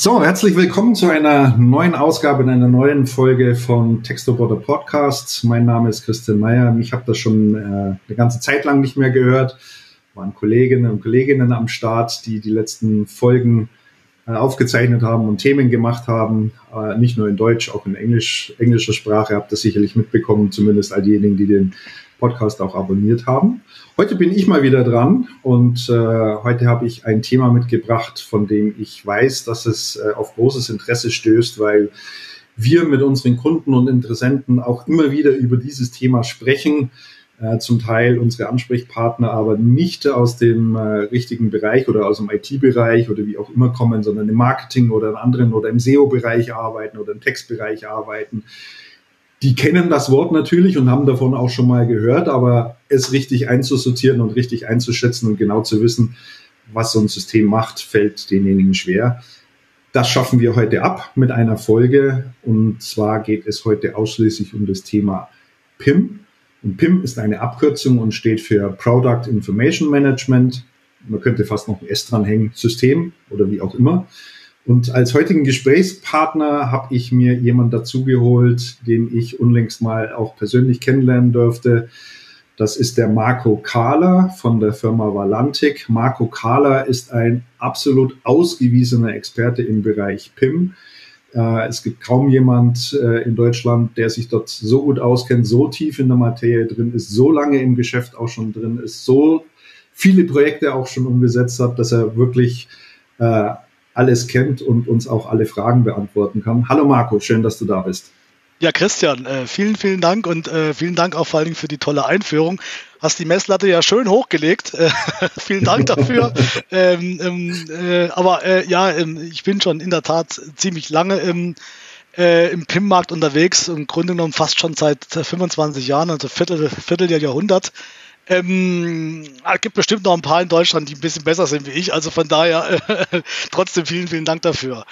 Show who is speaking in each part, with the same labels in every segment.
Speaker 1: So, herzlich willkommen zu einer neuen Ausgabe, in einer neuen Folge von Textoboter Podcasts. Mein Name ist Christian Meyer. Ich habe das schon äh, eine ganze Zeit lang nicht mehr gehört. Waren Kolleginnen und Kolleginnen am Start, die die letzten Folgen aufgezeichnet haben und Themen gemacht haben. Äh, nicht nur in Deutsch, auch in Englisch, englischer Sprache. Habt das sicherlich mitbekommen, zumindest all diejenigen, die den Podcast auch abonniert haben. Heute bin ich mal wieder dran und äh, heute habe ich ein Thema mitgebracht, von dem ich weiß, dass es äh, auf großes Interesse stößt, weil wir mit unseren Kunden und Interessenten auch immer wieder über dieses Thema sprechen. Äh, zum Teil unsere Ansprechpartner aber nicht aus dem äh, richtigen Bereich oder aus dem IT-Bereich oder wie auch immer kommen, sondern im Marketing oder in anderen oder im SEO-Bereich arbeiten oder im Textbereich arbeiten die kennen das Wort natürlich und haben davon auch schon mal gehört, aber es richtig einzusortieren und richtig einzuschätzen und genau zu wissen, was so ein System macht, fällt denjenigen schwer. Das schaffen wir heute ab mit einer Folge und zwar geht es heute ausschließlich um das Thema PIM. Und PIM ist eine Abkürzung und steht für Product Information Management. Man könnte fast noch ein S dranhängen, System oder wie auch immer. Und als heutigen Gesprächspartner habe ich mir jemand dazugeholt, den ich unlängst mal auch persönlich kennenlernen durfte. Das ist der Marco Kahler von der Firma Valantic. Marco Kahler ist ein absolut ausgewiesener Experte im Bereich PIM. Äh, es gibt kaum jemand äh, in Deutschland, der sich dort so gut auskennt, so tief in der Materie drin ist, so lange im Geschäft auch schon drin ist, so viele Projekte auch schon umgesetzt hat, dass er wirklich äh, alles kennt und uns auch alle Fragen beantworten kann. Hallo Marco, schön, dass du da bist.
Speaker 2: Ja, Christian, äh, vielen, vielen Dank und äh, vielen Dank auch vor allen Dingen für die tolle Einführung. Hast die Messlatte ja schön hochgelegt. Äh, vielen Dank dafür. ähm, ähm, äh, aber ja, ähm, ich bin schon in der Tat ziemlich lange im, äh, im PIM-Markt unterwegs, im Grunde genommen fast schon seit 25 Jahren, also Viertel, Vierteljahrhundert. Ähm, es gibt bestimmt noch ein paar in Deutschland, die ein bisschen besser sind wie ich. Also von daher trotzdem vielen, vielen Dank dafür.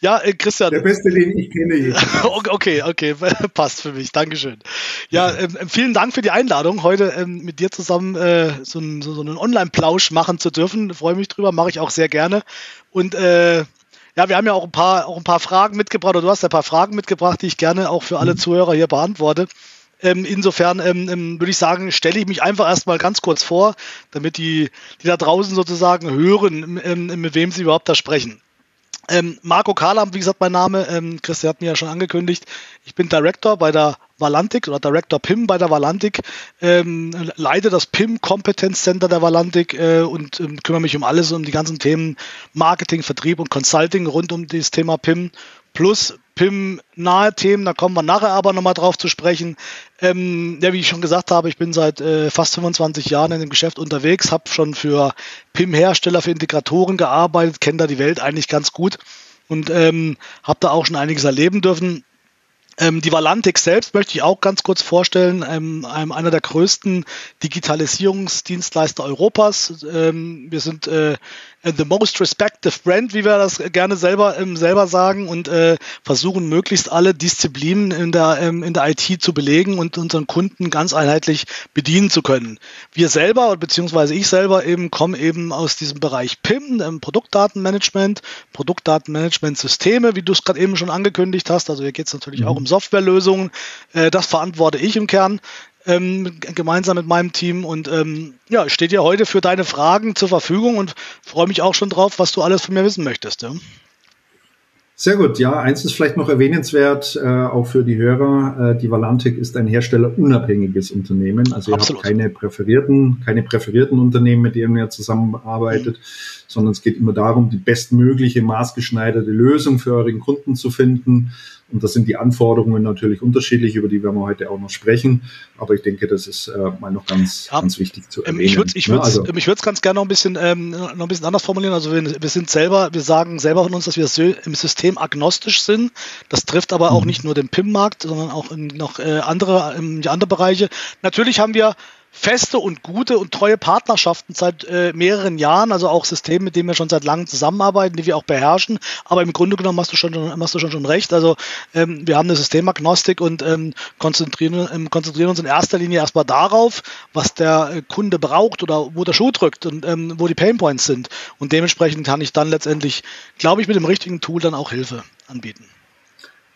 Speaker 2: Ja, äh, Christian.
Speaker 1: Der beste, den ich kenne.
Speaker 2: okay, okay, passt für mich. Dankeschön. Ja, ähm, ähm, vielen Dank für die Einladung, heute ähm, mit dir zusammen äh, so, ein, so, so einen Online-Plausch machen zu dürfen. Freue mich drüber, mache ich auch sehr gerne. Und äh, ja, wir haben ja auch ein paar, auch ein paar Fragen mitgebracht, oder du hast ja ein paar Fragen mitgebracht, die ich gerne auch für alle mhm. Zuhörer hier beantworte. Ähm, insofern ähm, ähm, würde ich sagen, stelle ich mich einfach erstmal ganz kurz vor, damit die, die da draußen sozusagen hören, ähm, mit wem sie überhaupt da sprechen. Ähm, Marco Kahlam, wie gesagt, mein Name. Ähm, Christian hat mir ja schon angekündigt. Ich bin Director bei der Valantik oder Director PIM bei der Valantik, ähm, leite das PIM Competence Center der Valantik äh, und ähm, kümmere mich um alles, um die ganzen Themen Marketing, Vertrieb und Consulting rund um das Thema PIM plus PIM-nahe Themen, da kommen wir nachher aber nochmal drauf zu sprechen. Ähm, ja, wie ich schon gesagt habe, ich bin seit äh, fast 25 Jahren in dem Geschäft unterwegs, habe schon für PIM-Hersteller, für Integratoren gearbeitet, kenne da die Welt eigentlich ganz gut und ähm, habe da auch schon einiges erleben dürfen. Ähm, die Valantik selbst möchte ich auch ganz kurz vorstellen, ähm, einer der größten Digitalisierungsdienstleister Europas. Ähm, wir sind äh, the most respected brand, wie wir das gerne selber, ähm, selber sagen und äh, versuchen möglichst alle Disziplinen in der, ähm, in der IT zu belegen und unseren Kunden ganz einheitlich bedienen zu können. Wir selber, beziehungsweise ich selber eben, kommen eben aus diesem Bereich PIM, ähm, Produktdatenmanagement, Produktdatenmanagement-Systeme, wie du es gerade eben schon angekündigt hast. Also hier geht es natürlich mhm. auch um Softwarelösungen. Äh, das verantworte ich im Kern ähm, gemeinsam mit meinem Team. Und ähm, ja, steht ja heute für deine Fragen zur Verfügung und freue mich auch schon drauf, was du alles von mir wissen möchtest. Ja?
Speaker 1: Sehr gut, ja, eins ist vielleicht noch erwähnenswert, äh, auch für die Hörer, äh, die Valantik ist ein herstellerunabhängiges Unternehmen, also ihr Absolut. habt keine präferierten, keine präferierten Unternehmen, mit denen ihr zusammenarbeitet, mhm. sondern es geht immer darum, die bestmögliche maßgeschneiderte Lösung für euren Kunden zu finden und das sind die Anforderungen natürlich unterschiedlich, über die werden wir heute auch noch sprechen. Aber ich denke, das ist äh, mal noch ganz, ja, ganz wichtig zu ähm, erwähnen.
Speaker 2: Ich würde ich würde ja, also, ich es ganz gerne noch ein bisschen ähm, noch ein bisschen anders formulieren. Also wir, wir sind selber, wir sagen selber von uns, dass wir im System agnostisch sind. Das trifft aber auch mhm. nicht nur den PIM-Markt, sondern auch in noch äh, andere, in andere Bereiche. Natürlich haben wir feste und gute und treue Partnerschaften seit äh, mehreren Jahren, also auch Systeme, mit denen wir schon seit langem zusammenarbeiten, die wir auch beherrschen. Aber im Grunde genommen hast du schon, hast du schon, schon recht. Also ähm, wir haben eine Systemagnostik und ähm, konzentrieren, ähm, konzentrieren uns in erster Linie erstmal darauf, was der äh, Kunde braucht oder wo der Schuh drückt und ähm, wo die Painpoints sind. Und dementsprechend kann ich dann letztendlich, glaube ich, mit dem richtigen Tool dann auch Hilfe anbieten.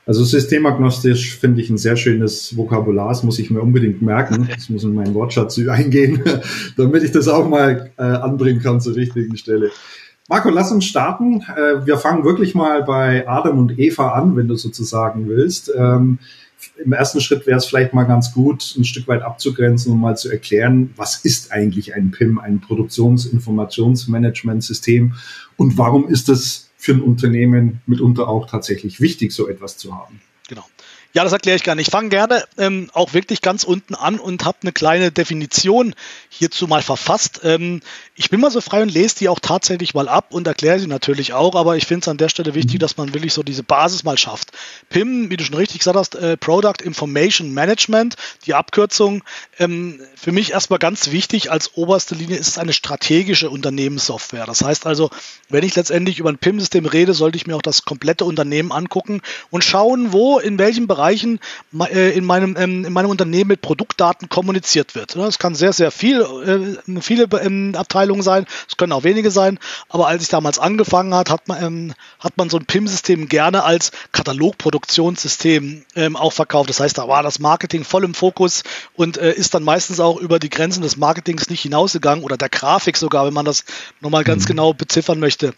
Speaker 1: Also systemagnostisch finde ich ein sehr schönes Vokabular, das muss ich mir unbedingt merken. Das muss in meinen Wortschatz eingehen, damit ich das auch mal äh, anbringen kann zur richtigen Stelle. Marco, lass uns starten. Äh, wir fangen wirklich mal bei Adam und Eva an, wenn du sozusagen willst. Ähm, Im ersten Schritt wäre es vielleicht mal ganz gut, ein Stück weit abzugrenzen und mal zu erklären, was ist eigentlich ein PIM, ein Produktionsinformationsmanagementsystem und warum ist es für ein Unternehmen mitunter auch tatsächlich wichtig, so etwas zu haben.
Speaker 2: Genau. Ja, das erkläre ich gerne. Ich fange gerne ähm, auch wirklich ganz unten an und habe eine kleine Definition hierzu mal verfasst. Ähm, ich bin mal so frei und lese die auch tatsächlich mal ab und erkläre sie natürlich auch, aber ich finde es an der Stelle wichtig, dass man wirklich so diese Basis mal schafft. PIM, wie du schon richtig gesagt hast, äh, Product Information Management, die Abkürzung, ähm, für mich erstmal ganz wichtig als oberste Linie ist es eine strategische Unternehmenssoftware. Das heißt also, wenn ich letztendlich über ein PIM-System rede, sollte ich mir auch das komplette Unternehmen angucken und schauen, wo, in welchem Bereich Bereichen äh, in meinem, ähm, in meinem Unternehmen mit Produktdaten kommuniziert wird. Das kann sehr, sehr viel, äh, viele ähm, Abteilungen sein, es können auch wenige sein, aber als ich damals angefangen hat, hat man, ähm, hat man so ein PIM-System gerne als Katalogproduktionssystem auch verkauft. Das heißt, da war das Marketing voll im Fokus und äh, ist dann meistens auch über die Grenzen des Marketings nicht hinausgegangen oder der Grafik sogar, wenn man das nochmal ganz mhm. genau beziffern möchte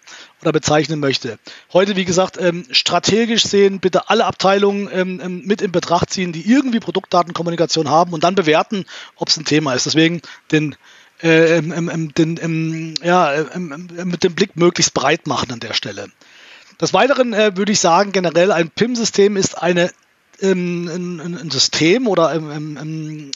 Speaker 2: oder bezeichnen möchte. Heute, wie gesagt, ähm, strategisch sehen, bitte alle Abteilungen ähm, ähm mit in Betracht ziehen, die irgendwie Produktdatenkommunikation haben und dann bewerten, ob es ein Thema ist. Deswegen den, äh, ähm, ähm, den ja, mit dem Blick möglichst breit machen an der Stelle. Des Weiteren äh, würde ich sagen, generell ein PIM-System ist eine, ein, ein, System oder ein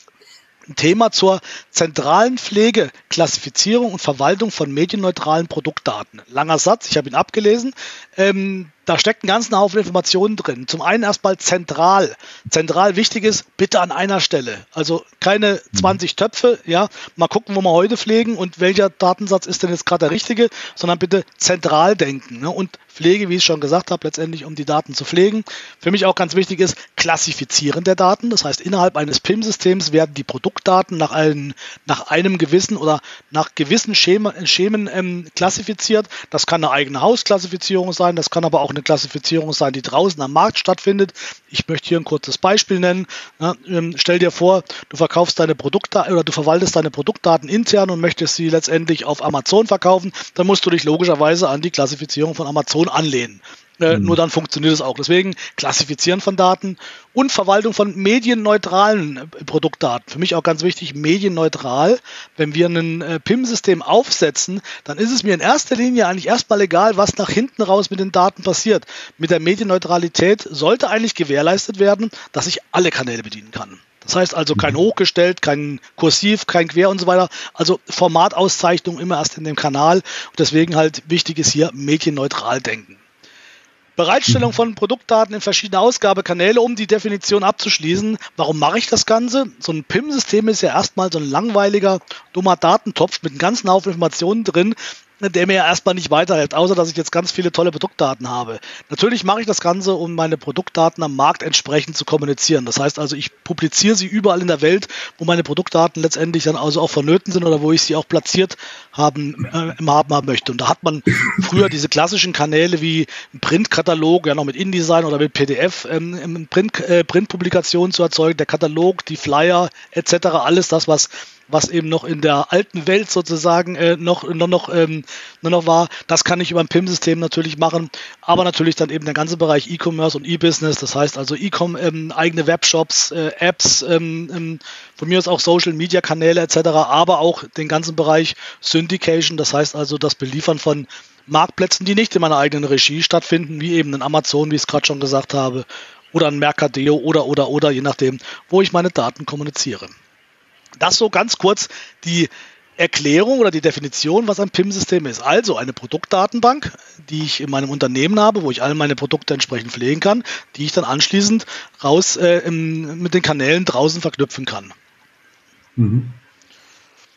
Speaker 2: Thema zur zentralen Pflege, Klassifizierung und Verwaltung von medienneutralen Produktdaten. Langer Satz, ich habe ihn abgelesen. Ähm, da steckt ein ganzen Haufen Informationen drin. Zum einen erstmal zentral. Zentral wichtig ist, bitte an einer Stelle. Also keine 20 mhm. Töpfe, ja, mal gucken, wo wir heute pflegen und welcher Datensatz ist denn jetzt gerade der richtige, sondern bitte zentral denken. Ne? Und Pflege, wie ich schon gesagt habe, letztendlich um die Daten zu pflegen. Für mich auch ganz wichtig ist, Klassifizieren der Daten. Das heißt, innerhalb eines PIM-Systems werden die Produktdaten nach, einem, nach einem gewissen oder nach gewissen Schema, Schemen ähm, klassifiziert. Das kann eine eigene Hausklassifizierung sein, das kann aber auch eine Klassifizierung sein, die draußen am Markt stattfindet. Ich möchte hier ein kurzes Beispiel nennen. Ja, ähm, stell dir vor, du verkaufst deine Produktdaten oder du verwaltest deine Produktdaten intern und möchtest sie letztendlich auf Amazon verkaufen. Dann musst du dich logischerweise an die Klassifizierung von Amazon anlehnen. Äh, mhm. Nur dann funktioniert es auch. Deswegen Klassifizieren von Daten und Verwaltung von medienneutralen äh, Produktdaten. Für mich auch ganz wichtig, medienneutral. Wenn wir ein äh, PIM-System aufsetzen, dann ist es mir in erster Linie eigentlich erstmal egal, was nach hinten raus mit den Daten passiert. Mit der Medienneutralität sollte eigentlich gewährleistet werden, dass ich alle Kanäle bedienen kann. Das heißt also kein mhm. hochgestellt, kein kursiv, kein quer und so weiter. Also Formatauszeichnung immer erst in dem Kanal. Und deswegen halt wichtig ist hier medienneutral denken. Bereitstellung von Produktdaten in verschiedene Ausgabekanäle, um die Definition abzuschließen. Warum mache ich das Ganze? So ein PIM-System ist ja erstmal so ein langweiliger, dummer Datentopf mit einem ganzen Haufen Informationen drin, der mir erstmal nicht weiterhilft, außer dass ich jetzt ganz viele tolle Produktdaten habe. Natürlich mache ich das Ganze, um meine Produktdaten am Markt entsprechend zu kommunizieren. Das heißt also, ich publiziere sie überall in der Welt, wo meine Produktdaten letztendlich dann also auch vonnöten sind oder wo ich sie auch platziert haben, äh, Haben haben möchte. Und da hat man früher diese klassischen Kanäle wie ein Printkatalog, ja noch mit InDesign oder mit PDF, ähm, Print, äh, Printpublikationen zu erzeugen, der Katalog, die Flyer etc., alles das, was was eben noch in der alten Welt sozusagen äh, noch, noch, noch, ähm, nur noch war. Das kann ich über ein PIM-System natürlich machen, aber natürlich dann eben der ganze Bereich E-Commerce und E-Business, das heißt also E-Com, ähm, eigene Webshops, äh, Apps, ähm, ähm, von mir aus auch Social-Media-Kanäle etc., aber auch den ganzen Bereich Syndication, das heißt also das Beliefern von Marktplätzen, die nicht in meiner eigenen Regie stattfinden, wie eben ein Amazon, wie ich es gerade schon gesagt habe, oder ein Mercadeo oder, oder, oder, je nachdem, wo ich meine Daten kommuniziere. Das so ganz kurz die Erklärung oder die Definition, was ein PIM-System ist. Also eine Produktdatenbank, die ich in meinem Unternehmen habe, wo ich all meine Produkte entsprechend pflegen kann, die ich dann anschließend raus äh, im, mit den Kanälen draußen verknüpfen kann. Mhm.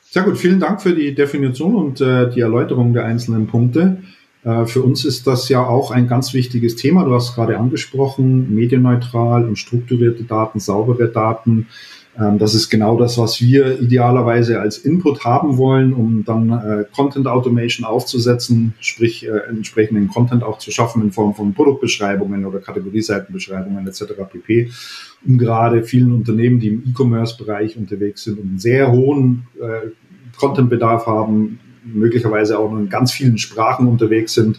Speaker 1: Sehr gut, vielen Dank für die Definition und äh, die Erläuterung der einzelnen Punkte. Äh, für uns ist das ja auch ein ganz wichtiges Thema. Du hast gerade angesprochen, medienneutral und strukturierte Daten, saubere Daten. Ähm, das ist genau das, was wir idealerweise als Input haben wollen, um dann äh, Content Automation aufzusetzen, sprich äh, entsprechenden Content auch zu schaffen in Form von Produktbeschreibungen oder Kategorieseitenbeschreibungen etc. pp. Um gerade vielen Unternehmen, die im E-Commerce-Bereich unterwegs sind und einen sehr hohen äh, Contentbedarf haben, möglicherweise auch in ganz vielen Sprachen unterwegs sind,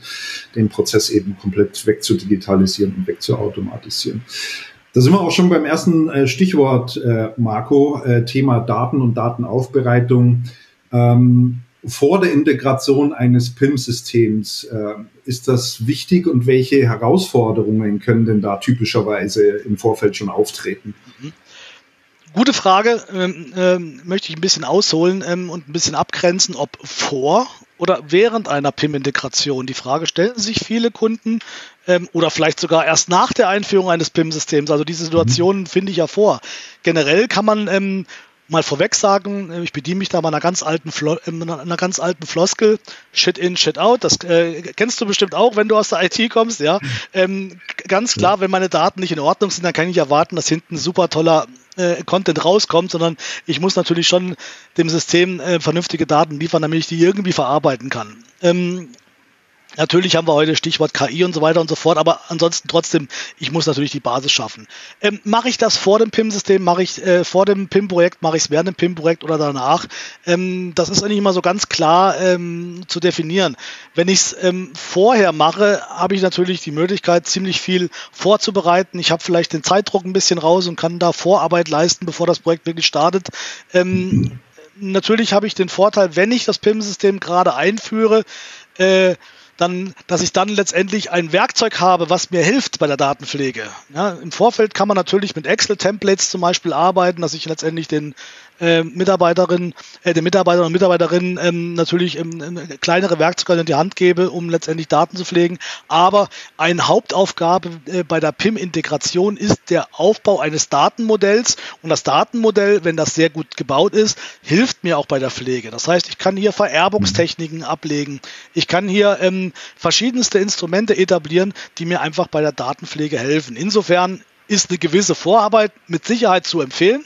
Speaker 1: den Prozess eben komplett wegzudigitalisieren und wegzuautomatisieren. Da sind wir auch schon beim ersten äh, Stichwort, äh, Marco, äh, Thema Daten und Datenaufbereitung. Ähm, vor der Integration eines PIM-Systems äh, ist das wichtig und welche Herausforderungen können denn da typischerweise im Vorfeld schon auftreten? Mhm.
Speaker 2: Gute Frage, ähm, ähm, möchte ich ein bisschen ausholen ähm, und ein bisschen abgrenzen, ob vor oder während einer PIM-Integration. Die Frage stellen sich viele Kunden ähm, oder vielleicht sogar erst nach der Einführung eines PIM-Systems. Also diese Situationen mhm. finde ich ja vor. Generell kann man ähm, mal vorweg sagen, äh, ich bediene mich da mal einer ganz alten, Flo äh, einer ganz alten Floskel, Shit in, Shit out. Das äh, kennst du bestimmt auch, wenn du aus der IT kommst, ja. Ähm, ganz klar, wenn meine Daten nicht in Ordnung sind, dann kann ich erwarten, dass hinten super toller äh, Content rauskommt, sondern ich muss natürlich schon dem System äh, vernünftige Daten liefern, damit ich die irgendwie verarbeiten kann. Ähm, Natürlich haben wir heute Stichwort KI und so weiter und so fort, aber ansonsten trotzdem, ich muss natürlich die Basis schaffen. Ähm, mache ich das vor dem PIM-System, mache ich äh, vor dem PIM-Projekt, mache ich es während dem PIM-Projekt oder danach? Ähm, das ist eigentlich immer so ganz klar ähm, zu definieren. Wenn ich es ähm, vorher mache, habe ich natürlich die Möglichkeit, ziemlich viel vorzubereiten. Ich habe vielleicht den Zeitdruck ein bisschen raus und kann da Vorarbeit leisten, bevor das Projekt wirklich startet. Ähm, natürlich habe ich den Vorteil, wenn ich das PIM-System gerade einführe, äh, dann, dass ich dann letztendlich ein Werkzeug habe, was mir hilft bei der Datenpflege. Ja, Im Vorfeld kann man natürlich mit Excel-Templates zum Beispiel arbeiten, dass ich letztendlich den äh, Mitarbeiterinnen, äh, den Mitarbeitern und Mitarbeiterinnen ähm, natürlich ähm, ähm, kleinere Werkzeuge in die Hand gebe, um letztendlich Daten zu pflegen. Aber eine Hauptaufgabe äh, bei der PIM-Integration ist der Aufbau eines Datenmodells. Und das Datenmodell, wenn das sehr gut gebaut ist, hilft mir auch bei der Pflege. Das heißt, ich kann hier Vererbungstechniken ablegen. Ich kann hier ähm, verschiedenste Instrumente etablieren, die mir einfach bei der Datenpflege helfen. Insofern ist eine gewisse Vorarbeit mit Sicherheit zu empfehlen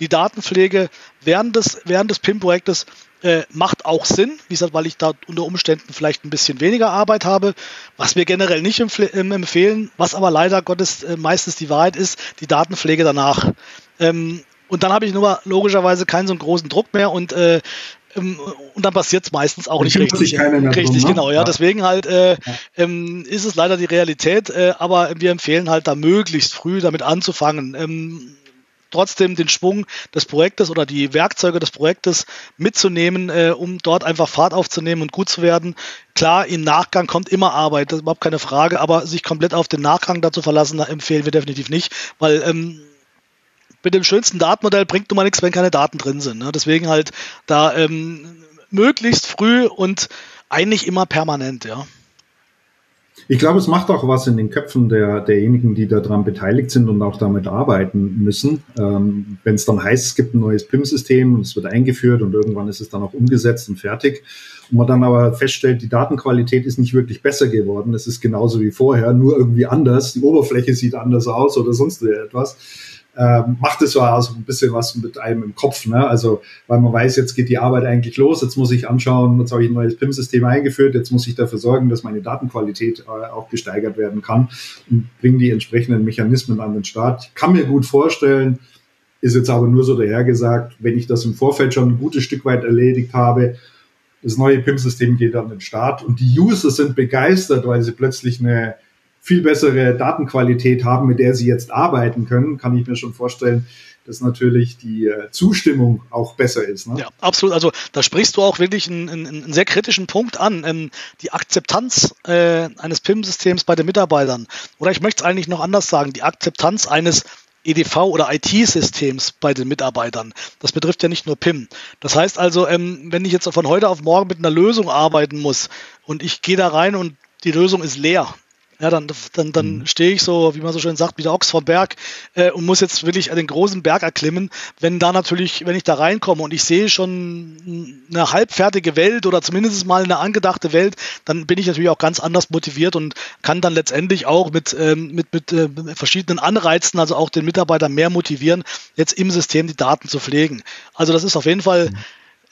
Speaker 2: die Datenpflege während des, während des PIM-Projektes äh, macht auch Sinn, wie gesagt, weil ich da unter Umständen vielleicht ein bisschen weniger Arbeit habe, was wir generell nicht empfehlen, was aber leider Gottes äh, meistens die Wahrheit ist, die Datenpflege danach. Ähm, und dann habe ich nur logischerweise keinen so einen großen Druck mehr und äh, ähm, und dann passiert es meistens auch nicht richtig. Richtig, drum, ne? genau, ja. ja. Deswegen halt äh, ja. ähm, ist es leider die Realität, äh, aber wir empfehlen halt da möglichst früh damit anzufangen. Ähm, trotzdem den Schwung des Projektes oder die Werkzeuge des Projektes mitzunehmen, äh, um dort einfach Fahrt aufzunehmen und gut zu werden. Klar, im Nachgang kommt immer Arbeit, das ist überhaupt keine Frage, aber sich komplett auf den Nachgang dazu verlassen, empfehlen wir definitiv nicht, weil ähm, mit dem schönsten Datenmodell bringt nun mal nichts, wenn keine Daten drin sind. Ne? Deswegen halt da ähm, möglichst früh und eigentlich immer permanent, ja.
Speaker 1: Ich glaube, es macht auch was in den Köpfen der, derjenigen, die daran beteiligt sind und auch damit arbeiten müssen. Ähm, Wenn es dann heißt, es gibt ein neues PIM-System und es wird eingeführt und irgendwann ist es dann auch umgesetzt und fertig. Und man dann aber feststellt, die Datenqualität ist nicht wirklich besser geworden. Es ist genauso wie vorher, nur irgendwie anders. Die Oberfläche sieht anders aus oder sonst etwas äh, macht es so also ein bisschen was mit einem im Kopf. Ne? Also, weil man weiß, jetzt geht die Arbeit eigentlich los, jetzt muss ich anschauen, jetzt habe ich ein neues PIM-System eingeführt, jetzt muss ich dafür sorgen, dass meine Datenqualität äh, auch gesteigert werden kann und bringe die entsprechenden Mechanismen an den Start. Ich kann mir gut vorstellen, ist jetzt aber nur so dahergesagt, wenn ich das im Vorfeld schon ein gutes Stück weit erledigt habe, das neue PIM-System geht an den Start und die User sind begeistert, weil sie plötzlich eine viel bessere Datenqualität haben, mit der sie jetzt arbeiten können, kann ich mir schon vorstellen, dass natürlich die äh, Zustimmung auch besser ist.
Speaker 2: Ne? Ja, absolut. Also da sprichst du auch wirklich einen, einen, sehr kritischen Punkt an. Ähm, die Akzeptanz äh, eines PIM-Systems bei den Mitarbeitern. Oder ich möchte es eigentlich noch anders sagen, die Akzeptanz eines EDV oder IT-Systems bei den Mitarbeitern. Das betrifft ja nicht nur PIM. Das heißt also, ähm, wenn ich jetzt von heute auf morgen mit einer Lösung arbeiten muss und ich gehe da rein und die Lösung ist leer, Ja, dann, dann, dann mhm. stehe ich so, wie man so schön sagt, wie der Ochs vom Berg äh, und muss jetzt wirklich den großen Berg erklimmen. Wenn da natürlich, wenn ich da reinkomme und ich sehe schon eine halbfertige Welt oder zumindest mal eine angedachte Welt, dann bin ich natürlich auch ganz anders motiviert und kann dann letztendlich auch mit, ähm, mit, mit äh, verschiedenen Anreizen, also auch den Mitarbeiter mehr motivieren, jetzt im System die Daten zu pflegen. Also das ist auf jeden Fall mhm.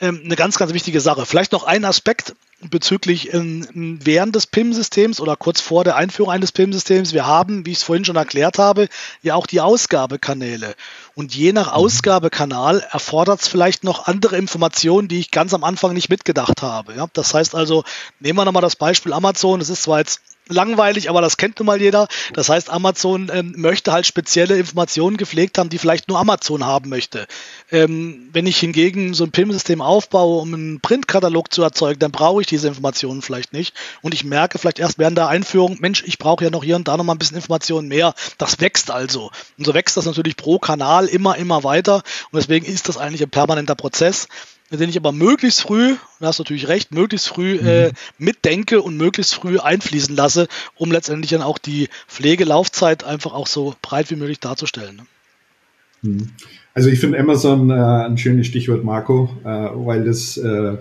Speaker 2: Ähm, eine ganz, ganz wichtige Sache. Vielleicht noch ein Aspekt, bezüglich ähm, während des PIM-Systems oder kurz vor der Einführung eines PIM-Systems. Wir haben, wie ich es vorhin schon erklärt habe, ja auch die Ausgabekanäle. Und je nach mhm. Ausgabekanal erfordert es vielleicht noch andere Informationen, die ich ganz am Anfang nicht mitgedacht habe. Ja, das heißt also, nehmen wir nochmal das Beispiel Amazon. Es ist zwar jetzt langweilig, aber das kennt nun mal jeder. Das heißt, Amazon ähm, möchte halt spezielle Informationen gepflegt haben, die vielleicht nur Amazon haben möchte. Ähm, wenn ich hingegen so ein PIM-System aufbaue, um einen Printkatalog zu erzeugen, dann brauche ich diese Informationen vielleicht nicht. Und ich merke vielleicht erst während der Einführung, Mensch, ich brauche ja noch hier und da noch mal ein bisschen Informationen mehr. Das wächst also. Und so wächst das natürlich pro Kanal immer, immer weiter. Und deswegen ist das eigentlich ein permanenter Prozess den ich aber möglichst früh, da hast du natürlich recht, möglichst früh mhm. äh, mitdenke und möglichst früh einfließen lasse, um letztendlich dann auch die Pflegelaufzeit einfach auch so breit wie möglich darzustellen. Ne?
Speaker 1: Mhm. Also ich finde Amazon äh, ein schönes Stichwort, Marco, äh, weil das äh,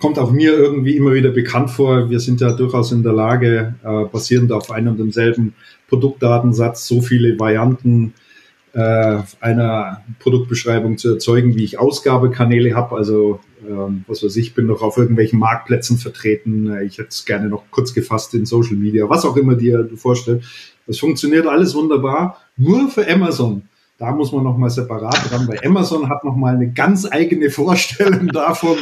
Speaker 1: kommt auch mir irgendwie immer wieder bekannt vor. Wir sind ja durchaus in der Lage, äh, basierend auf einem und demselben Produktdatensatz so viele Varianten äh, einer Produktbeschreibung zu erzeugen, wie ich Ausgabekanäle habe. Also ähm, was weiß ich, bin noch auf irgendwelchen Marktplätzen vertreten. Äh, ich hätte es gerne noch kurz gefasst in Social Media, was auch immer dir du vorstellst. Das funktioniert alles wunderbar, nur für Amazon. Da muss man nochmal separat dran, weil Amazon hat nochmal eine ganz eigene Vorstellung davon,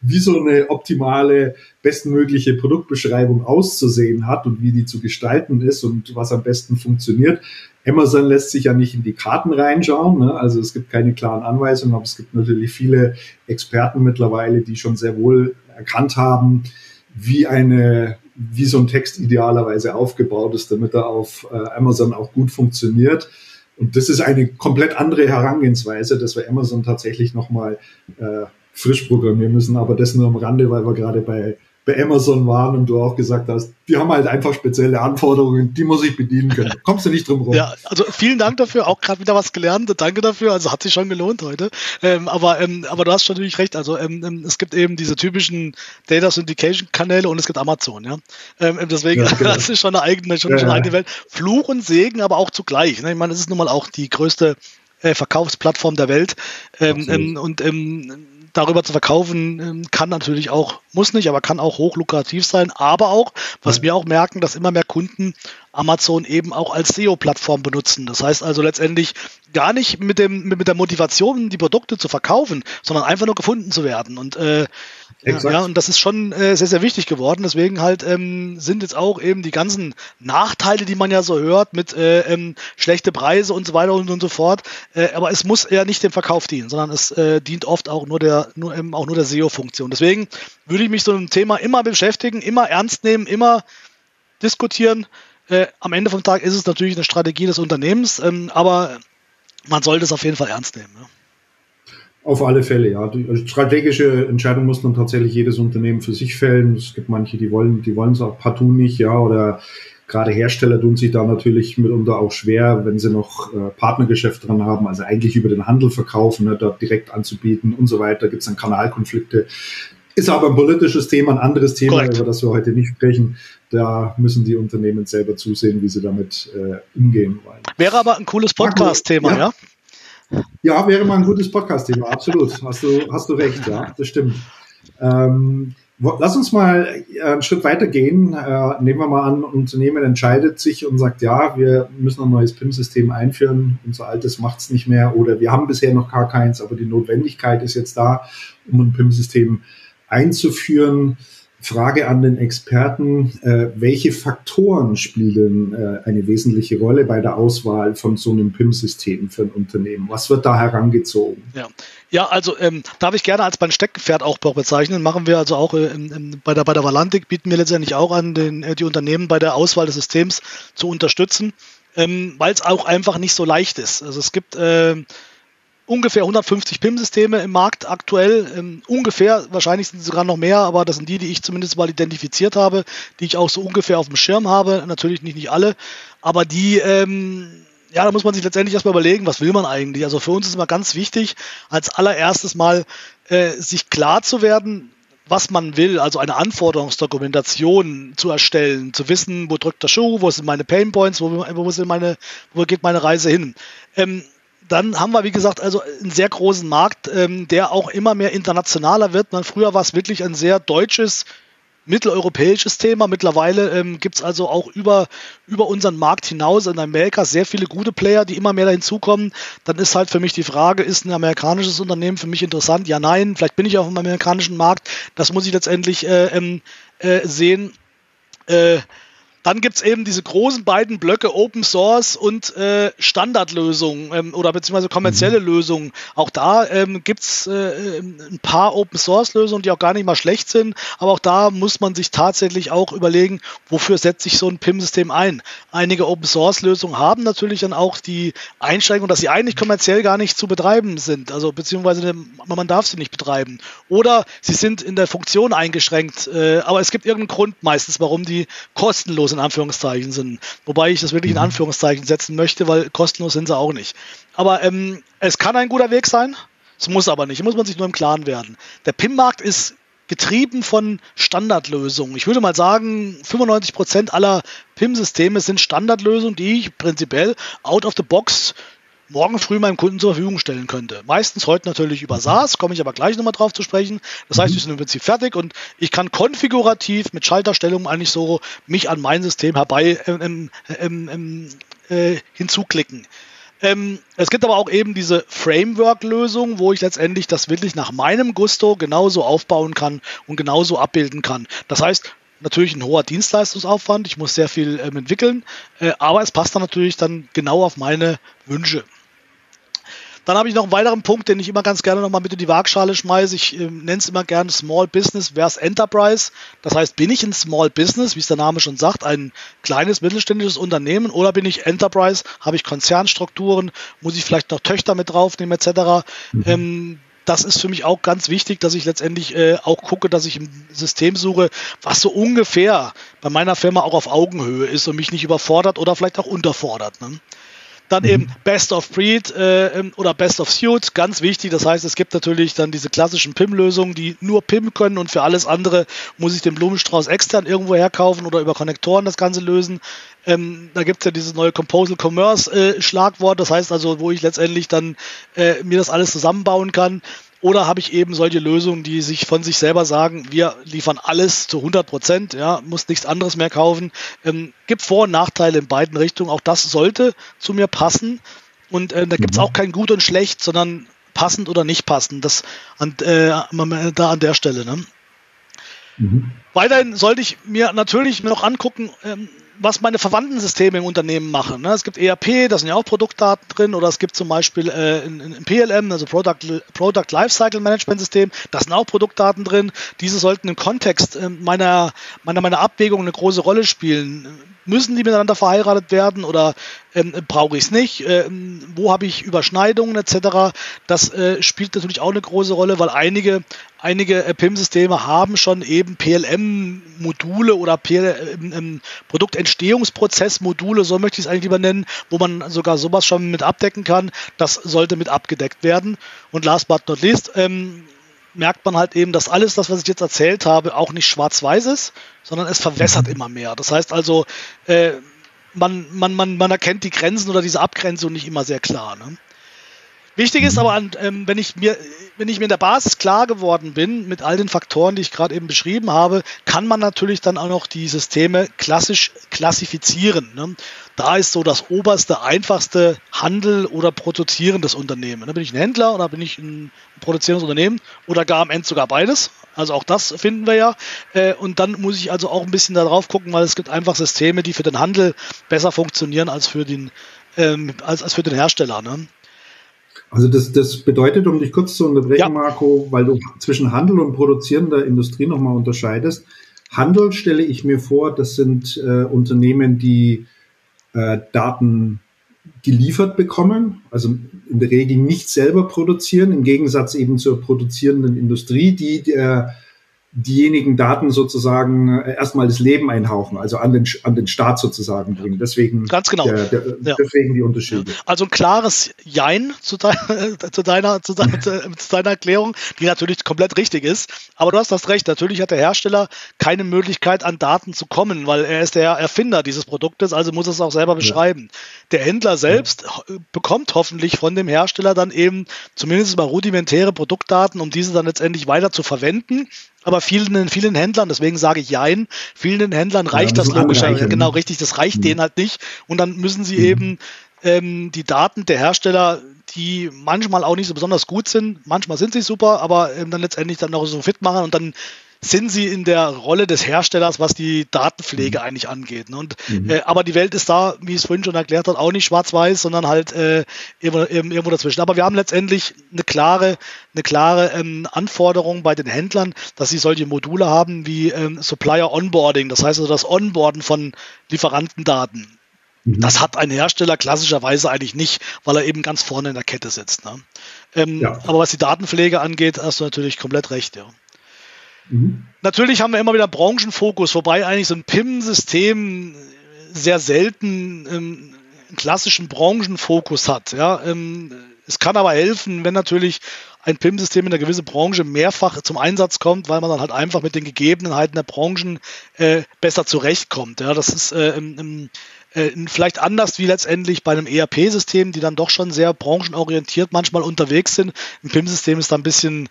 Speaker 1: wie so eine optimale, bestmögliche Produktbeschreibung auszusehen hat und wie die zu gestalten ist und was am besten funktioniert. Amazon lässt sich ja nicht in die Karten reinschauen, ne? also es gibt keine klaren Anweisungen, aber es gibt natürlich viele Experten mittlerweile, die schon sehr wohl erkannt haben, wie eine wie so ein Text idealerweise aufgebaut ist, damit er auf äh, Amazon auch gut funktioniert. Und das ist eine komplett andere Herangehensweise, dass wir Amazon tatsächlich nochmal äh, frisch programmieren müssen, aber das nur am Rande, weil wir gerade bei bei Amazon waren und du auch gesagt hast, die haben halt einfach spezielle Anforderungen, die muss ich bedienen können. Kommst du nicht drum rum.
Speaker 2: Ja, also vielen Dank dafür, auch gerade wieder was gelernt. Danke dafür, also hat sich schon gelohnt heute. Ähm, aber, ähm, aber du hast schon natürlich recht, also ähm, ähm, es gibt eben diese typischen Data Syndication Kanäle und es gibt Amazon, ja. Ähm, ähm deswegen, ja, genau. das ist schon eine eigene, schon, ja, schon eine eigene Welt. Fluch und Segen, aber auch zugleich. Ne? Ich meine, es ist nun mal auch die größte äh, Verkaufsplattform der Welt. Und darüber zu verkaufen ähm, kann natürlich auch, muss nicht, aber kann auch hochlukrativ sein. Aber auch, was ja. wir auch merken, dass immer mehr Kunden Amazon eben auch als SEO-Plattform benutzen. Das heißt also letztendlich gar nicht mit, dem, mit der Motivation, die Produkte zu verkaufen, sondern einfach nur gefunden zu werden. Und äh, ja, und das ist schon äh, sehr, sehr wichtig geworden. Deswegen halt ähm, sind jetzt auch eben die ganzen Nachteile, die man ja so hört, mit äh, ähm, schlechte Preise und so weiter und, und so fort. Äh, aber es muss ja nicht dem Verkauf dienen, sondern es äh, dient oft auch nur der, nur, ähm, auch nur der SEO-Funktion. Deswegen würde ich mich so einem Thema immer beschäftigen, immer ernst nehmen, immer diskutieren. Äh, am Ende vom Tag ist es natürlich eine Strategie des Unternehmens, ähm, aber man sollte es auf jeden Fall ernst nehmen. Ja.
Speaker 1: Auf alle Fälle, ja. Die strategische Entscheidung muss dann tatsächlich jedes Unternehmen für sich fällen. Es gibt manche, die wollen, die wollen es auch partout nicht, ja, oder gerade Hersteller tun sich da natürlich mitunter auch schwer, wenn sie noch äh, Partnergeschäft dran haben, also eigentlich über den Handel verkaufen, ne, dort direkt anzubieten und so weiter, gibt es dann Kanalkonflikte. Ist aber ein politisches Thema, ein anderes Thema, Correct. über das wir heute nicht sprechen. Da müssen die Unternehmen selber zusehen, wie sie damit äh, umgehen wollen.
Speaker 2: Wäre aber ein cooles Podcast-Thema, ja? ja?
Speaker 1: Ja, wäre mal ein gutes Podcast-Thema, absolut. Hast du, hast du recht, ja, das stimmt. Ähm, lass uns mal äh, einen Schritt weiter gehen. Äh, nehmen wir mal an, ein Unternehmen entscheidet sich und sagt, ja, wir müssen ein neues PIM-System einführen, unser altes macht es nicht mehr oder wir haben bisher noch gar keins, aber die Notwendigkeit ist jetzt da, um ein PIM-System einzuführen. Frage an den Experten, äh, welche Faktoren spielen äh, eine wesentliche Rolle bei der Auswahl von so einem PIM-System für ein Unternehmen? Was wird da herangezogen?
Speaker 2: Ja, ja also ähm, darf ich gerne als mein Steckenpferd auch bezeichnen. Machen wir also auch äh, im, bei, der, bei der Valantik, bieten wir letztendlich auch an, den, äh, die Unternehmen bei der Auswahl des Systems zu unterstützen, ähm, weil es auch einfach nicht so leicht ist. Also es gibt äh, ungefähr 150 PIM-Systeme im Markt aktuell. Ähm, ungefähr, wahrscheinlich sind es sogar noch mehr, aber das sind die, die ich zumindest mal identifiziert habe, die ich auch so ungefähr auf dem Schirm habe. Natürlich nicht, nicht alle, aber die, ähm, ja, da muss man sich letztendlich erstmal überlegen, was will man eigentlich. Also für uns ist immer ganz wichtig, als allererstes mal äh, sich klar zu werden, was man will, also eine Anforderungsdokumentation zu erstellen, zu wissen, wo drückt der Schuh, wo sind meine Painpoints, wo, wo, wo geht meine Reise hin. Ähm, dann haben wir, wie gesagt, also einen sehr großen Markt, ähm, der auch immer mehr internationaler wird. Man, früher war es wirklich ein sehr deutsches, mitteleuropäisches Thema. Mittlerweile ähm, gibt es also auch über, über unseren Markt hinaus in Amerika sehr viele gute Player, die immer mehr hinzukommen. Dann ist halt für mich die Frage, ist ein amerikanisches Unternehmen für mich interessant? Ja, nein. Vielleicht bin ich auf dem amerikanischen Markt. Das muss ich letztendlich äh, ähm, äh, sehen. Äh, dann gibt es eben diese großen beiden Blöcke Open Source und äh, Standardlösungen ähm, oder beziehungsweise kommerzielle mhm. Lösungen. Auch da ähm, gibt es äh, ein paar Open Source Lösungen, die auch gar nicht mal schlecht sind, aber auch da muss man sich tatsächlich auch überlegen, wofür setze ich so ein PIM-System ein. Einige Open Source Lösungen haben natürlich dann auch die Einschränkung, dass sie eigentlich kommerziell gar nicht zu betreiben sind, also beziehungsweise man darf sie nicht betreiben. Oder sie sind in der Funktion eingeschränkt, äh, aber es gibt irgendeinen Grund meistens, warum die kostenlos kostenlos in Anführungszeichen sind. Wobei ich das wirklich in mhm. Anführungszeichen setzen möchte, weil kostenlos sind sie auch nicht. Aber ähm, es kann ein guter Weg sein, es muss aber nicht. Hier muss man sich nur im Klaren werden. Der PIM-Markt ist getrieben von Standardlösungen. Ich würde mal sagen, 95% aller PIM-Systeme sind Standardlösungen, die ich prinzipiell out of the box morgen früh meinem Kunden zur Verfügung stellen könnte. Meistens heute natürlich über SaaS, komme ich aber gleich nochmal drauf zu sprechen. Das heißt, mhm. die sind im Prinzip fertig und ich kann konfigurativ mit Schalterstellungen eigentlich so mich an mein System herbei ähm, ähm, ähm, äh, hinzuklicken. Ähm, es gibt aber auch eben diese Framework-Lösung, wo ich letztendlich das wirklich nach meinem Gusto genauso aufbauen kann und genauso abbilden kann. Das heißt, natürlich ein hoher Dienstleistungsaufwand, ich muss sehr viel ähm, entwickeln, äh, aber es passt dann natürlich dann genau auf meine Wünsche. Dann habe ich noch einen weiteren Punkt, den ich immer ganz gerne nochmal mit in die Waagschale schmeiße. Ich äh, nenne es immer gerne Small Business versus Enterprise. Das heißt, bin ich ein Small Business, wie es der Name schon sagt, ein kleines mittelständisches Unternehmen oder bin ich Enterprise, habe ich Konzernstrukturen, muss ich vielleicht noch Töchter mit draufnehmen etc. Mhm. Ähm, das ist für mich auch ganz wichtig, dass ich letztendlich äh, auch gucke, dass ich ein System suche, was so ungefähr bei meiner Firma auch auf Augenhöhe ist und mich nicht überfordert oder vielleicht auch unterfordert. Ne? Dann mhm. eben Best of Breed äh, ähm, oder Best of Suit, ganz wichtig. Das heißt, es gibt natürlich dann diese klassischen PIM-Lösungen, die nur PIM können und für alles andere muss ich den Blumenstrauß extern irgendwo herkaufen oder über Konnektoren das Ganze lösen. Ähm, da gibt es ja dieses neue Composal Commerce äh, Schlagwort, das heißt also, wo ich letztendlich dann äh, mir das alles zusammenbauen kann. Oder habe ich eben solche Lösungen, die sich von sich selber sagen, wir liefern alles zu 100 Prozent, ja, muss nichts anderes mehr kaufen. Ähm, gibt Vor- und Nachteile in beiden Richtungen. Auch das sollte zu mir passen. Und äh, da gibt es mhm. auch kein Gut und Schlecht, sondern passend oder nicht passend. Das an, äh, da an der Stelle. Ne? Mhm. Weiterhin sollte ich mir natürlich noch angucken, ähm, was meine verwandten Systeme im Unternehmen machen. Ne? Es gibt ERP, da sind ja auch Produktdaten drin, oder es gibt zum Beispiel äh, ein, PLM, also Product, Product Lifecycle Management System, da sind auch Produktdaten drin. Diese sollten im Kontext äh, meiner, meiner, meiner Abwägung eine große Rolle spielen. Müssen die miteinander verheiratet werden oder ähm, brauche ich es nicht? Ähm, wo habe ich Überschneidungen etc.? Das äh, spielt natürlich auch eine große Rolle, weil einige, einige äh, PIM-Systeme haben schon eben PLM-Module oder PL, ähm, ähm, Produktentstehungsprozess-Module, so möchte ich es eigentlich lieber nennen, wo man sogar sowas schon mit abdecken kann. Das sollte mit abgedeckt werden. Und last but not least, ähm, merkt man halt eben, dass alles das, was ich jetzt erzählt habe, auch nicht schwarz-weiß ist, sondern es verwässert mhm. immer mehr. Das heißt also, äh, man, man, man, man erkennt die Grenzen oder diese Abgrenzung nicht immer sehr klar. Ne? Wichtig ist aber, ähm, wenn, ich mir, wenn ich mir in der Basis klar geworden bin, mit all den Faktoren, die ich gerade eben beschrieben habe, kann man natürlich dann auch noch die Systeme klassisch klassifizieren. Ne? Da ist so das oberste, einfachste Handel oder produzierendes Unternehmen. Da bin ich ein Händler oder bin ich ein produzierendes Unternehmen oder gar am Ende sogar beides. Also auch das finden wir ja. Äh, und dann muss ich also auch ein bisschen darauf gucken, weil es gibt einfach Systeme, die für den Handel besser funktionieren als für den, ähm, als, für den Hersteller. Ne?
Speaker 1: Also das, das bedeutet, um dich kurz zu unterbrechen, ja. Marco, weil du zwischen Handel und produzierender Industrie nochmal unterscheidest. Handel stelle ich mir vor, das sind äh, Unternehmen, die äh, Daten geliefert bekommen, also in der Regel nicht selber produzieren, im Gegensatz eben zur produzierenden Industrie, die der diejenigen Daten sozusagen äh, erstmal das Leben einhauchen, also an den, an den Staat sozusagen bringen. Deswegen,
Speaker 2: Ganz genau. Der, der,
Speaker 1: ja. deswegen die Unterschiede. Ja.
Speaker 2: Also ein klares Jein zu, de zu, deiner, zu, de zu, deiner Erklärung, die natürlich komplett richtig ist. Aber du hast das recht, natürlich hat der Hersteller keine Möglichkeit, an Daten zu kommen, weil er ist der Erfinder dieses Produktes, also muss er es auch selber beschreiben. Ja. Der Händler selbst bekommt hoffentlich von dem Hersteller dann eben zumindest mal rudimentäre Produktdaten, um diese dann letztendlich weiter zu verwenden aber vielen, vielen Händlern, deswegen sage ich Jein, vielen Händlern reicht ja, das logischerweise, genau richtig, das reicht mhm. denen halt nicht. Und dann müssen sie mhm. eben ähm, die Daten der Hersteller, die manchmal auch nicht so besonders gut sind, manchmal sind sie super, aber ähm, dann letztendlich dann noch so fit machen und dann sind sie in der Rolle des Herstellers, was die Datenpflege mhm. eigentlich angeht. Ne? Und, mhm. äh, aber die Welt ist da, wie es vorhin schon erklärt hat, auch nicht schwarz-weiß, sondern halt äh, irgendwo, irgendwo, dazwischen. Aber wir haben letztendlich eine klare, eine klare ähm, Anforderung bei den Händlern, dass sie solche Module haben wie ähm, Supplier Onboarding, das heißt also das Onboarden von Lieferantendaten. Mhm. Das hat ein Hersteller klassischerweise eigentlich nicht, weil er eben ganz vorne in der Kette sitzt. Ne? Ähm, ja. Aber was die Datenpflege angeht, hast du natürlich komplett recht, ja. Mhm. Natürlich haben wir immer wieder Branchenfokus, wobei eigentlich so ein PIM-System sehr selten ähm, einen klassischen Branchenfokus hat. Ja, ähm, es kann aber helfen, wenn natürlich ein PIM-System in einer gewissen Branche mehrfach zum Einsatz kommt, weil man dann halt einfach mit den Gegebenheiten der Branchen äh, besser zurechtkommt. Ja, das ist äh, im, äh, vielleicht anders wie letztendlich bei einem ERP-System, die dann doch schon sehr branchenorientiert manchmal unterwegs sind. Ein PIM-System ist da ein bisschen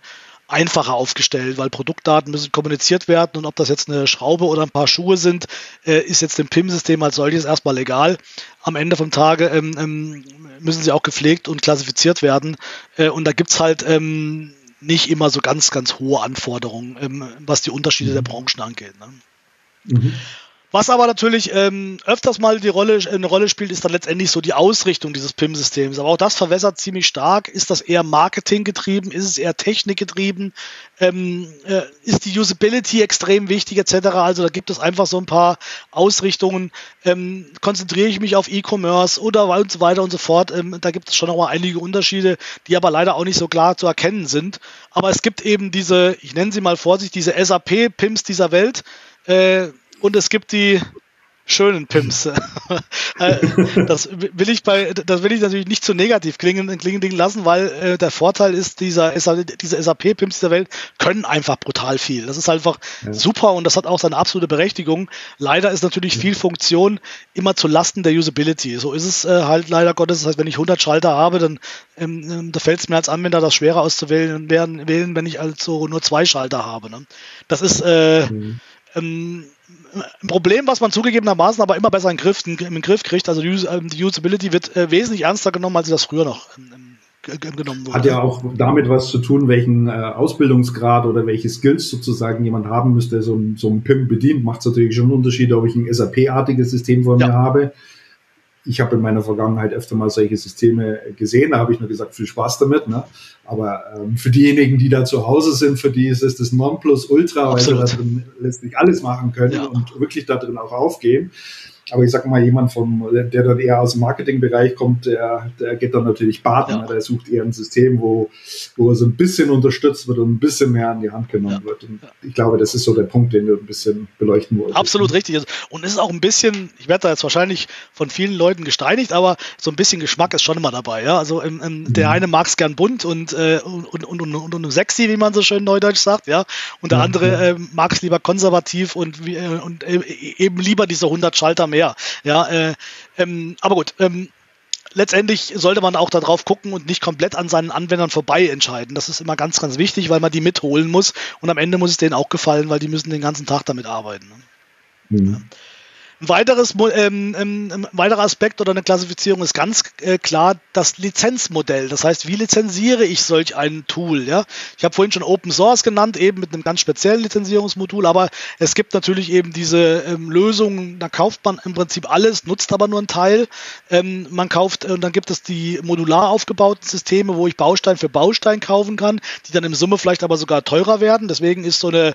Speaker 2: einfacher aufgestellt, weil Produktdaten müssen kommuniziert werden und ob das jetzt eine Schraube oder ein paar Schuhe sind, äh, ist jetzt dem PIM-System als solches erstmal egal. Am Ende vom Tage ähm, ähm, müssen sie auch gepflegt und klassifiziert werden äh, und da gibt's halt ähm, nicht immer so ganz, ganz hohe Anforderungen, ähm, was die Unterschiede der Branchen angeht. Ne? Mhm. Was aber natürlich ähm, öfters mal die Rolle, eine Rolle spielt, ist dann letztendlich so die Ausrichtung dieses PIM-Systems. Aber auch das verwässert ziemlich stark. Ist das eher Marketing getrieben? Ist es eher Technik getrieben? Ähm, äh, ist die Usability extrem wichtig etc.? Also da gibt es einfach so ein paar Ausrichtungen. Ähm, konzentriere ich mich auf E-Commerce oder und so weiter und so fort. Ähm, da gibt es schon noch einige Unterschiede, die aber leider auch nicht so klar zu erkennen sind. Aber es gibt eben diese, ich nenne sie mal vorsichtig, diese SAP-PIMs dieser Welt. Äh, und es gibt die schönen Pimps. Äh, das will ich bei, das will ich natürlich nicht zu negativ klingen, klingen lassen, weil äh, der Vorteil ist, dieser, diese SAP-Pimps der Welt können einfach brutal viel. Das ist einfach ja. super und das hat auch seine absolute Berechtigung. Leider ist natürlich viel Funktion immer zu Lasten der Usability. So ist es äh, halt leider Gottes. Das heißt, wenn ich 100 Schalter habe, dann ähm, ähm, da fällt es mir als Anwender das schwerer auszuwählen, wählen, wenn ich also nur zwei Schalter habe. Ne? Das ist äh, mhm. ähm, ein Problem, was man zugegebenermaßen aber immer besser in den Griff, in den Griff kriegt. Also die, ähm, die Usability wird äh, wesentlich ernster genommen, als sie das früher noch ähm, genommen wurde.
Speaker 1: Hat ja auch damit was zu tun, welchen äh, Ausbildungsgrad oder welche Skills sozusagen jemand haben müsste, so, so ein PIM bedient. Macht es natürlich schon einen Unterschied, ob ich ein SAP-artiges System vor ja. mir habe ich habe in meiner Vergangenheit öfter mal solche Systeme gesehen, da habe ich nur gesagt, viel Spaß damit. Ne? Aber ähm, für diejenigen, die da zu Hause sind, für die ist es das Nonplusultra, weil sie da drin letztlich alles machen können ja. und wirklich da drin auch aufgehen. Aber ich sag mal, jemand vom, der dann eher aus dem Marketingbereich kommt, der, der geht dann natürlich baden. Ja. Der sucht eher ein System, wo, wo er so ein bisschen unterstützt wird und ein bisschen mehr an die Hand genommen ja. wird. Und ich glaube, das ist so der Punkt, den wir ein bisschen beleuchten wollen.
Speaker 2: Absolut richtig. Und es ist auch ein bisschen, ich werde da jetzt wahrscheinlich von vielen Leuten gesteinigt, aber so ein bisschen Geschmack ist schon immer dabei. Ja? Also ähm, ähm, der mhm. eine mag es gern bunt und, äh, und, und, und, und, und, sexy, wie man so schön neudeutsch sagt, ja. Und der mhm. andere äh, mag es lieber konservativ und, äh, und äh, eben lieber diese 100 Schalter mehr mehr. Ja, äh, ähm, aber gut. Ähm, letztendlich sollte man auch darauf gucken und nicht komplett an seinen Anwendern vorbei entscheiden. Das ist immer ganz, ganz wichtig, weil man die mitholen muss und am Ende muss es denen auch gefallen, weil die müssen den ganzen Tag damit arbeiten. Ne? Mhm. Ja. Ein weiteres, ähm, ähm, ein weiterer Aspekt oder eine Klassifizierung ist ganz äh, klar das Lizenzmodell. Das heißt, wie lizenziere ich solch ein Tool? Ja? Ich habe vorhin schon Open Source genannt, eben mit einem ganz speziellen Lizenzierungsmodul, aber es gibt natürlich eben diese ähm, Lösungen, da kauft man im Prinzip alles, nutzt aber nur einen Teil. Ähm, man kauft, und dann gibt es die modular aufgebauten Systeme, wo ich Baustein für Baustein kaufen kann, die dann im Summe vielleicht aber sogar teurer werden. Deswegen ist so eine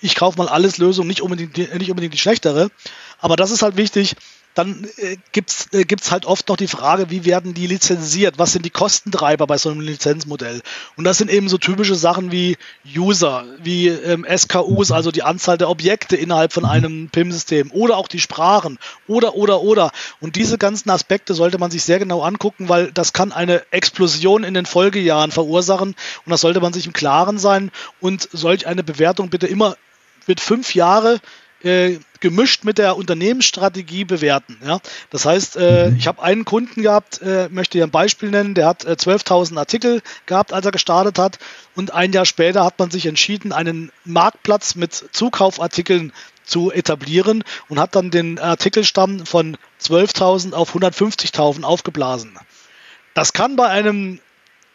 Speaker 2: ich kaufe mal alles Lösung nicht unbedingt, nicht unbedingt die schlechtere. Aber das ist halt wichtig. dann äh, gibt's äh, gibt's halt oft noch die Frage, wie werden die lizenziert? Was sind die Kostentreiber bei so einem Lizenzmodell? Und das sind eben so typische Sachen wie User, wie ähm, SKUs, also die Anzahl der Objekte innerhalb von einem PIM-System oder auch die Sprachen oder oder oder. Und diese ganzen Aspekte sollte man sich sehr genau angucken, weil das kann eine Explosion in den Folgejahren verursachen und das sollte man sich im Klaren sein und solch eine Bewertung bitte immer mit fünf Jahre äh, gemischt mit der Unternehmensstrategie bewerten. Ja? Das heißt, äh, mhm. ich habe einen Kunden gehabt, äh, möchte hier ein Beispiel nennen, der hat äh, 12.000 Artikel gehabt, als er gestartet hat und ein Jahr später hat man sich entschieden, einen Marktplatz mit Zukaufartikeln zu etablieren und hat dann den Artikelstamm von 12.000 auf 150.000 aufgeblasen. Das kann bei einem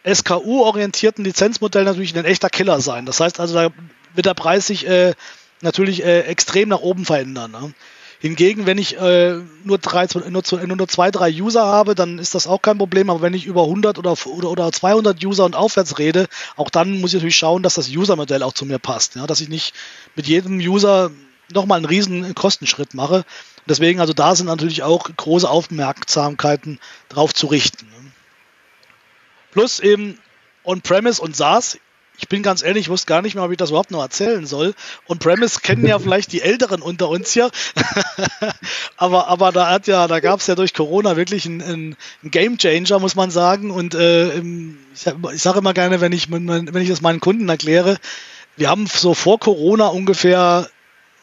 Speaker 2: SKU-orientierten Lizenzmodell natürlich ein echter Killer sein. Das heißt also, da wird der Preis sich äh, natürlich äh, extrem nach oben verändern. Ne? Hingegen, wenn ich äh, nur, drei, nur, nur zwei, drei User habe, dann ist das auch kein Problem. Aber wenn ich über 100 oder, oder, oder 200 User und aufwärts rede, auch dann muss ich natürlich schauen, dass das User-Modell auch zu mir passt. Ja? Dass ich nicht mit jedem User nochmal einen riesen Kostenschritt mache. Deswegen, also da sind natürlich auch große Aufmerksamkeiten drauf zu richten. Ne? Plus eben On-Premise und SaaS ich bin ganz ehrlich, ich wusste gar nicht mehr, ob ich das überhaupt noch erzählen soll. Und Premise kennen ja vielleicht die Älteren unter uns hier. aber, aber da hat ja, da gab es ja durch Corona wirklich einen, einen Game Changer, muss man sagen. Und äh, ich, ich sage immer gerne, wenn ich, wenn ich das meinen Kunden erkläre, wir haben so vor Corona ungefähr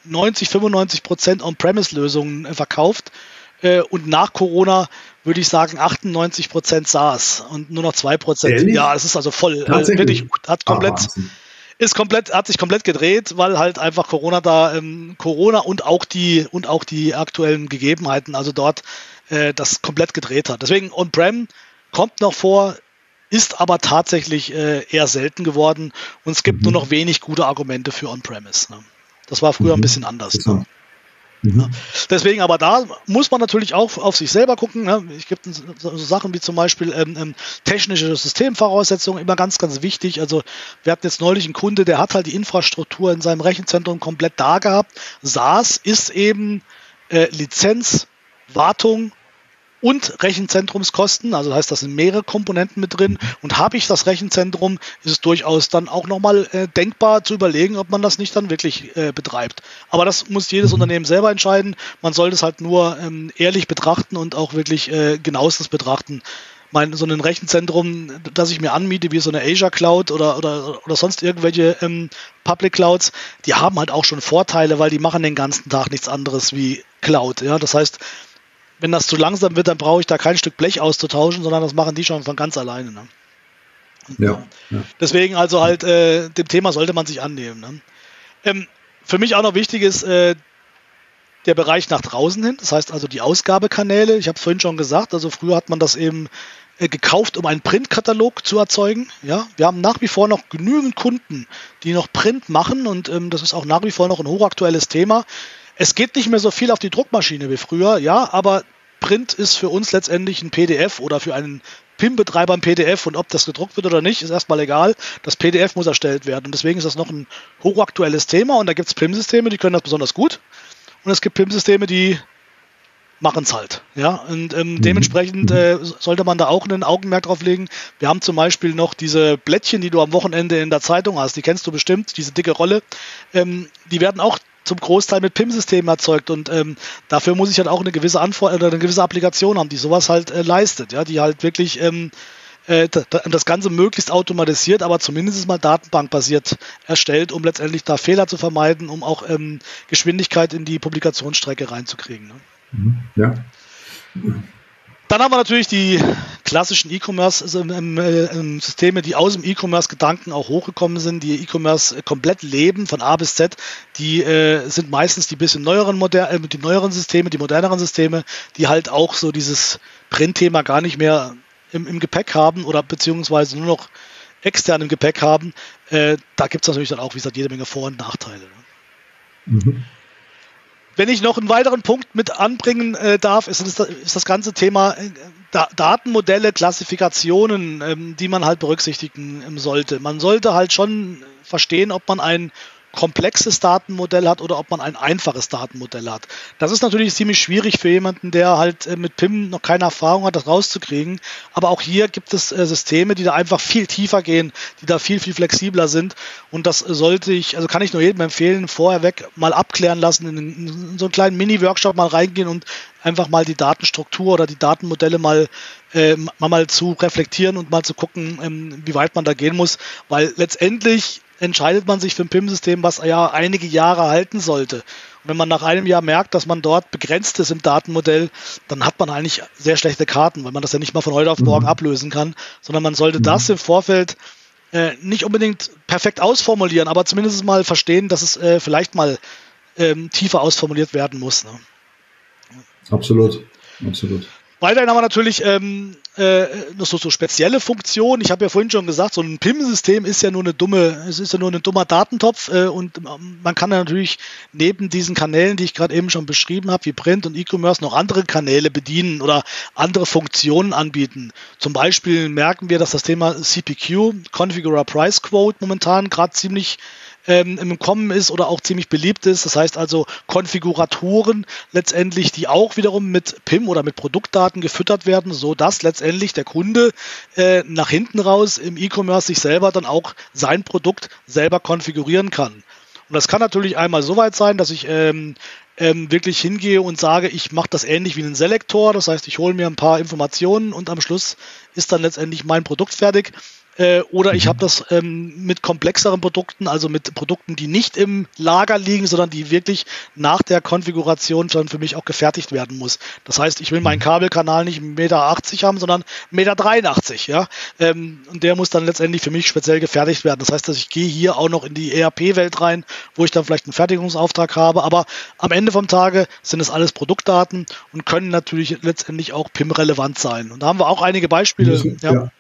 Speaker 2: 90, 95 Prozent On-Premise-Lösungen äh, verkauft. Äh, und nach Corona würde ich sagen 98 Prozent SaaS und nur noch 2 Prozent. Ja, es ist also voll. Also wirklich, hat komplett, ah, ist komplett, hat sich komplett gedreht, weil halt einfach Corona da, ähm, Corona und auch die, und auch die aktuellen Gegebenheiten, also dort äh, das komplett gedreht hat. Deswegen On-Prem kommt noch vor, ist aber tatsächlich äh, eher selten geworden und es gibt mhm. nur noch wenig gute Argumente für On-Premise. Ne? Das war früher mhm. ein bisschen anders. Ne? Mhm. Deswegen, aber da muss man natürlich auch auf sich selber gucken. Ne? Es gibt so Sachen wie zum Beispiel ähm, ähm, technische Systemvoraussetzungen, immer ganz, ganz wichtig. Also wir hatten jetzt neulich einen Kunde, der hat halt die Infrastruktur in seinem Rechenzentrum komplett da gehabt. SaaS ist eben äh, Lizenz, Wartung, und Rechenzentrumskosten. Also das heißt, das sind mehrere Komponenten mit drin. Und habe ich das Rechenzentrum, ist es durchaus dann auch nochmal äh, denkbar zu überlegen, ob man das nicht dann wirklich äh, betreibt. Aber das muss jedes mhm. Unternehmen selber entscheiden. Man sollte es halt nur ähm, ehrlich betrachten und auch wirklich äh, genauestens betrachten. Mein, so ein Rechenzentrum, das ich mir anmiete, wie so eine Asia Cloud oder, oder, oder sonst irgendwelche ähm, Public Clouds, die haben halt auch schon Vorteile, weil die machen den ganzen Tag nichts anderes wie Cloud. Ja, das heißt, wenn das zu langsam wird, dann brauche ich da kein Stück Blech auszutauschen, sondern das machen die schon von ganz alleine. Ne? Ja, ja, Deswegen also halt, äh, dem Thema sollte man sich annehmen. Ne? Ähm, für mich auch noch wichtig ist äh, der Bereich nach draußen hin, das heißt also die Ausgabekanäle. Ich habe es vorhin schon gesagt, also früher hat man das eben äh, gekauft, um einen Printkatalog zu erzeugen. Ja, wir haben nach wie vor noch genügend Kunden, die noch Print machen und ähm, das ist auch nach wie vor noch ein hochaktuelles Thema. Es geht nicht mehr so viel auf die Druckmaschine wie früher, ja, aber Print ist für uns letztendlich ein PDF oder für einen PIM-Betreiber ein PDF und ob das gedruckt wird oder nicht, ist erstmal egal. Das PDF muss erstellt werden und deswegen ist das noch ein hochaktuelles Thema und da gibt es PIM-Systeme, die können das besonders gut und es gibt PIM-Systeme, die machen es halt. Ja, und ähm, mhm. dementsprechend mhm. äh, sollte man da auch einen Augenmerk drauf legen. Wir haben zum Beispiel noch diese Blättchen, die du am Wochenende in der Zeitung hast, die kennst du bestimmt, diese dicke Rolle. Ähm, die werden auch zum Großteil mit PIM-Systemen erzeugt und ähm, dafür muss ich halt auch eine gewisse Antwort oder eine gewisse Applikation haben, die sowas halt äh, leistet, ja, die halt wirklich ähm, äh, das Ganze möglichst automatisiert, aber zumindest mal datenbankbasiert erstellt, um letztendlich da Fehler zu vermeiden, um auch ähm, Geschwindigkeit in die Publikationsstrecke reinzukriegen. Ne? Mhm, ja. Dann haben wir natürlich die klassischen E-Commerce-Systeme, die aus dem E-Commerce-Gedanken auch hochgekommen sind, die E-Commerce komplett leben, von A bis Z. Die äh, sind meistens die bisschen neueren, Moder äh, die neueren Systeme, die moderneren Systeme, die halt auch so dieses Print-Thema gar nicht mehr im, im, Gepäck haben oder beziehungsweise nur noch extern im Gepäck haben. Äh, da gibt es natürlich dann auch, wie gesagt, jede Menge Vor- und Nachteile. Ne? Mhm. Wenn ich noch einen weiteren Punkt mit anbringen äh, darf, ist das, ist das, ganze Thema äh, da Datenmodelle, Klassifikationen, ähm, die man halt berücksichtigen ähm, sollte. Man sollte halt schon verstehen, ob man ein komplexes Datenmodell hat oder ob man ein einfaches Datenmodell hat. Das ist natürlich ziemlich schwierig für jemanden, der halt äh, mit PIM noch keine Erfahrung hat, das rauszukriegen. Aber auch hier gibt es äh, Systeme, die da einfach viel tiefer gehen, die da viel, viel flexibler sind. Und das sollte ich, also kann ich nur jedem empfehlen, vorher weg mal abklären lassen, in, so einen kleinen Mini-Workshop mal reingehen und einfach mal die Datenstruktur oder die Datenmodelle mal, äh, mal zu reflektieren und mal zu gucken, ähm, wie weit man da gehen muss. Weil letztendlich entscheidet man sich für ein PIM-System, was ja einige Jahre halten sollte. Und wenn man nach einem Jahr merkt, dass man dort begrenzt ist im Datenmodell, dann hat man eigentlich sehr schlechte Karten, weil man das ja nicht mal von heute auf morgen mhm. ablösen kann, sondern man sollte mhm. das im Vorfeld äh, nicht unbedingt perfekt ausformulieren, aber zumindest mal verstehen, dass es äh, vielleicht mal ähm, tiefer ausformuliert werden muss. Ne?
Speaker 1: Absolut, absolut.
Speaker 2: Weiterhin haben wir natürlich ähm, äh, so, so spezielle Funktionen. Ich habe ja vorhin schon gesagt, so ein PIM-System ist ja nur eine dumme, es ist ja nur ein dummer Datentopf äh, und man kann ja natürlich neben diesen Kanälen, die ich gerade eben schon beschrieben habe, wie Print und E-Commerce, noch andere Kanäle bedienen oder andere Funktionen anbieten. Zum Beispiel merken wir, dass das Thema CPQ, Configure Price Quote, momentan gerade ziemlich ähm, im Kommen ist oder auch ziemlich beliebt ist. Das heißt also Konfiguratoren letztendlich, die auch wiederum mit PIM oder mit Produktdaten gefüttert werden, so dass letztendlich der Kunde äh, nach hinten raus im E-Commerce sich selber dann auch sein Produkt selber konfigurieren kann. Und das kann natürlich einmal so weit sein, dass ich ähm, ähm, wirklich hingehe und sage, ich mache das ähnlich wie ein Selektor. Das heißt, ich hole mir ein paar Informationen und am Schluss ist dann letztendlich mein Produkt fertig. Äh, oder ich mhm. habe das ähm, mit komplexeren Produkten, also mit Produkten, die nicht im Lager liegen, sondern die wirklich nach der Konfiguration schon für mich auch gefertigt werden muss. Das heißt, ich will meinen mhm. Kabelkanal nicht 1,80 Meter haben, sondern 1,83 Meter. Ja? Ähm, und der muss dann letztendlich für mich speziell gefertigt werden. Das heißt, dass ich gehe hier auch noch in die ERP-Welt rein, wo ich dann vielleicht einen Fertigungsauftrag habe. Aber am Ende vom Tage sind es alles Produktdaten und können natürlich letztendlich auch PIM-relevant sein. Und da haben wir auch einige Beispiele.
Speaker 1: ja. ja.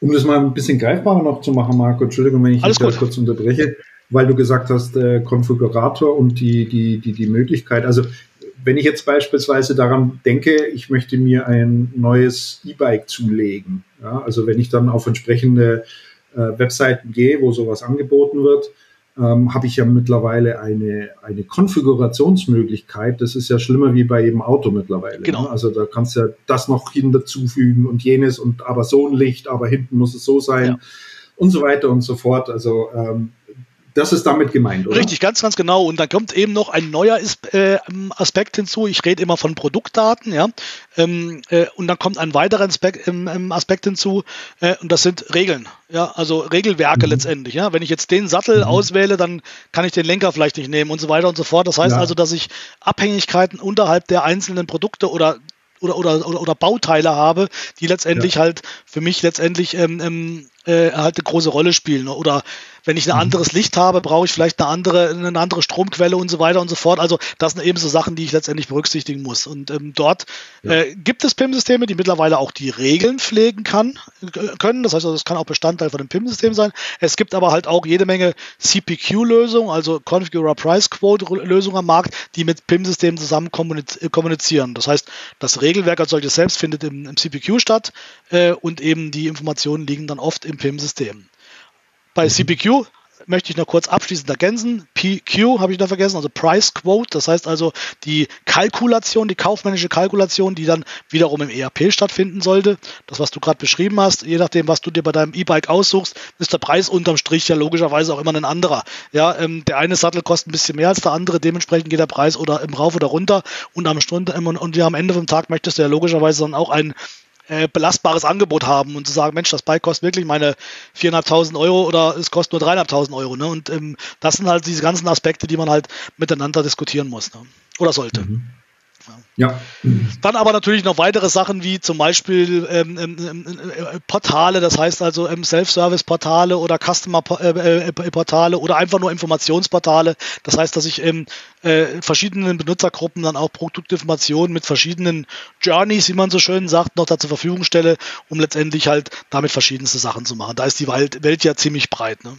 Speaker 1: Um das mal ein bisschen greifbarer noch zu machen, Marco, Entschuldigung, wenn ich dich kurz unterbreche, weil du gesagt hast, äh, Konfigurator und die, die, die, die Möglichkeit. Also wenn ich jetzt beispielsweise daran denke, ich möchte mir ein neues E-Bike zulegen, ja, also wenn ich dann auf entsprechende äh, Webseiten gehe, wo sowas angeboten wird, ähm, habe ich ja mittlerweile eine, eine Konfigurationsmöglichkeit. Das ist ja schlimmer wie bei jedem Auto mittlerweile. Genau. Ne? Also da kannst du ja das noch hin dazufügen und jenes und aber so ein Licht, aber hinten muss es so sein ja. und so weiter und so fort. Also ähm, das ist damit gemeint,
Speaker 2: oder? Richtig, ganz, ganz genau. Und dann kommt eben noch ein neuer äh, Aspekt hinzu. Ich rede immer von Produktdaten, ja. Ähm, äh, und dann kommt ein weiterer ähm, Aspekt hinzu, äh, und das sind Regeln. Ja, also Regelwerke mhm. letztendlich. Ja, wenn ich jetzt den Sattel mhm. auswähle, dann kann ich den Lenker vielleicht nicht nehmen und so weiter und so fort. Das heißt ja. also, dass ich Abhängigkeiten unterhalb der einzelnen Produkte oder oder, oder, oder, oder Bauteile habe, die letztendlich ja. halt für mich letztendlich ähm, ähm, äh, halt eine große Rolle spielen. Oder wenn ich ein mhm. anderes Licht habe, brauche ich vielleicht eine andere, eine andere Stromquelle und so weiter und so fort. Also das sind eben so Sachen, die ich letztendlich berücksichtigen muss. Und ähm, dort ja. äh, gibt es PIM-Systeme, die mittlerweile auch die Regeln pflegen kann, äh, können. Das heißt, also, das kann auch Bestandteil von dem PIM-System sein. Es gibt aber halt auch jede Menge CPQ-Lösungen, also Configure Price Quote-Lösungen am Markt, die mit PIM-Systemen zusammen äh, kommunizieren. Das heißt, das Regelwerk als solches selbst findet im, im CPQ statt äh, und eben die Informationen liegen dann oft im PIM-System. Bei mhm. CPQ möchte ich noch kurz abschließend ergänzen. PQ habe ich noch vergessen, also Price Quote. Das heißt also die Kalkulation, die kaufmännische Kalkulation, die dann wiederum im ERP stattfinden sollte. Das, was du gerade beschrieben hast, je nachdem, was du dir bei deinem E-Bike aussuchst, ist der Preis unterm Strich ja logischerweise auch immer ein anderer. Ja, ähm, der eine Sattel kostet ein bisschen mehr als der andere, dementsprechend geht der Preis oder im Rauf oder runter und am Stunde und, und ja, am Ende vom Tag möchtest du ja logischerweise dann auch einen äh, belastbares Angebot haben und zu sagen, Mensch, das Bike kostet wirklich meine 4.500 Euro oder es kostet nur 3.500 Euro. Ne? Und ähm, das sind halt diese ganzen Aspekte, die man halt miteinander diskutieren muss ne? oder sollte. Mhm. Ja. Dann aber natürlich noch weitere Sachen wie zum Beispiel ähm, ähm, ähm äh, Portale, das heißt also ähm, Self-Service-Portale oder Customer-Portale äh, äh, oder einfach nur Informationsportale. Das heißt, dass ich ähm, äh, verschiedenen Benutzergruppen dann auch Produktinformationen mit verschiedenen Journeys, wie man so schön sagt, noch da zur Verfügung stelle, um letztendlich halt damit verschiedenste Sachen zu machen. Da ist die Welt, Welt ja ziemlich breit. Ne?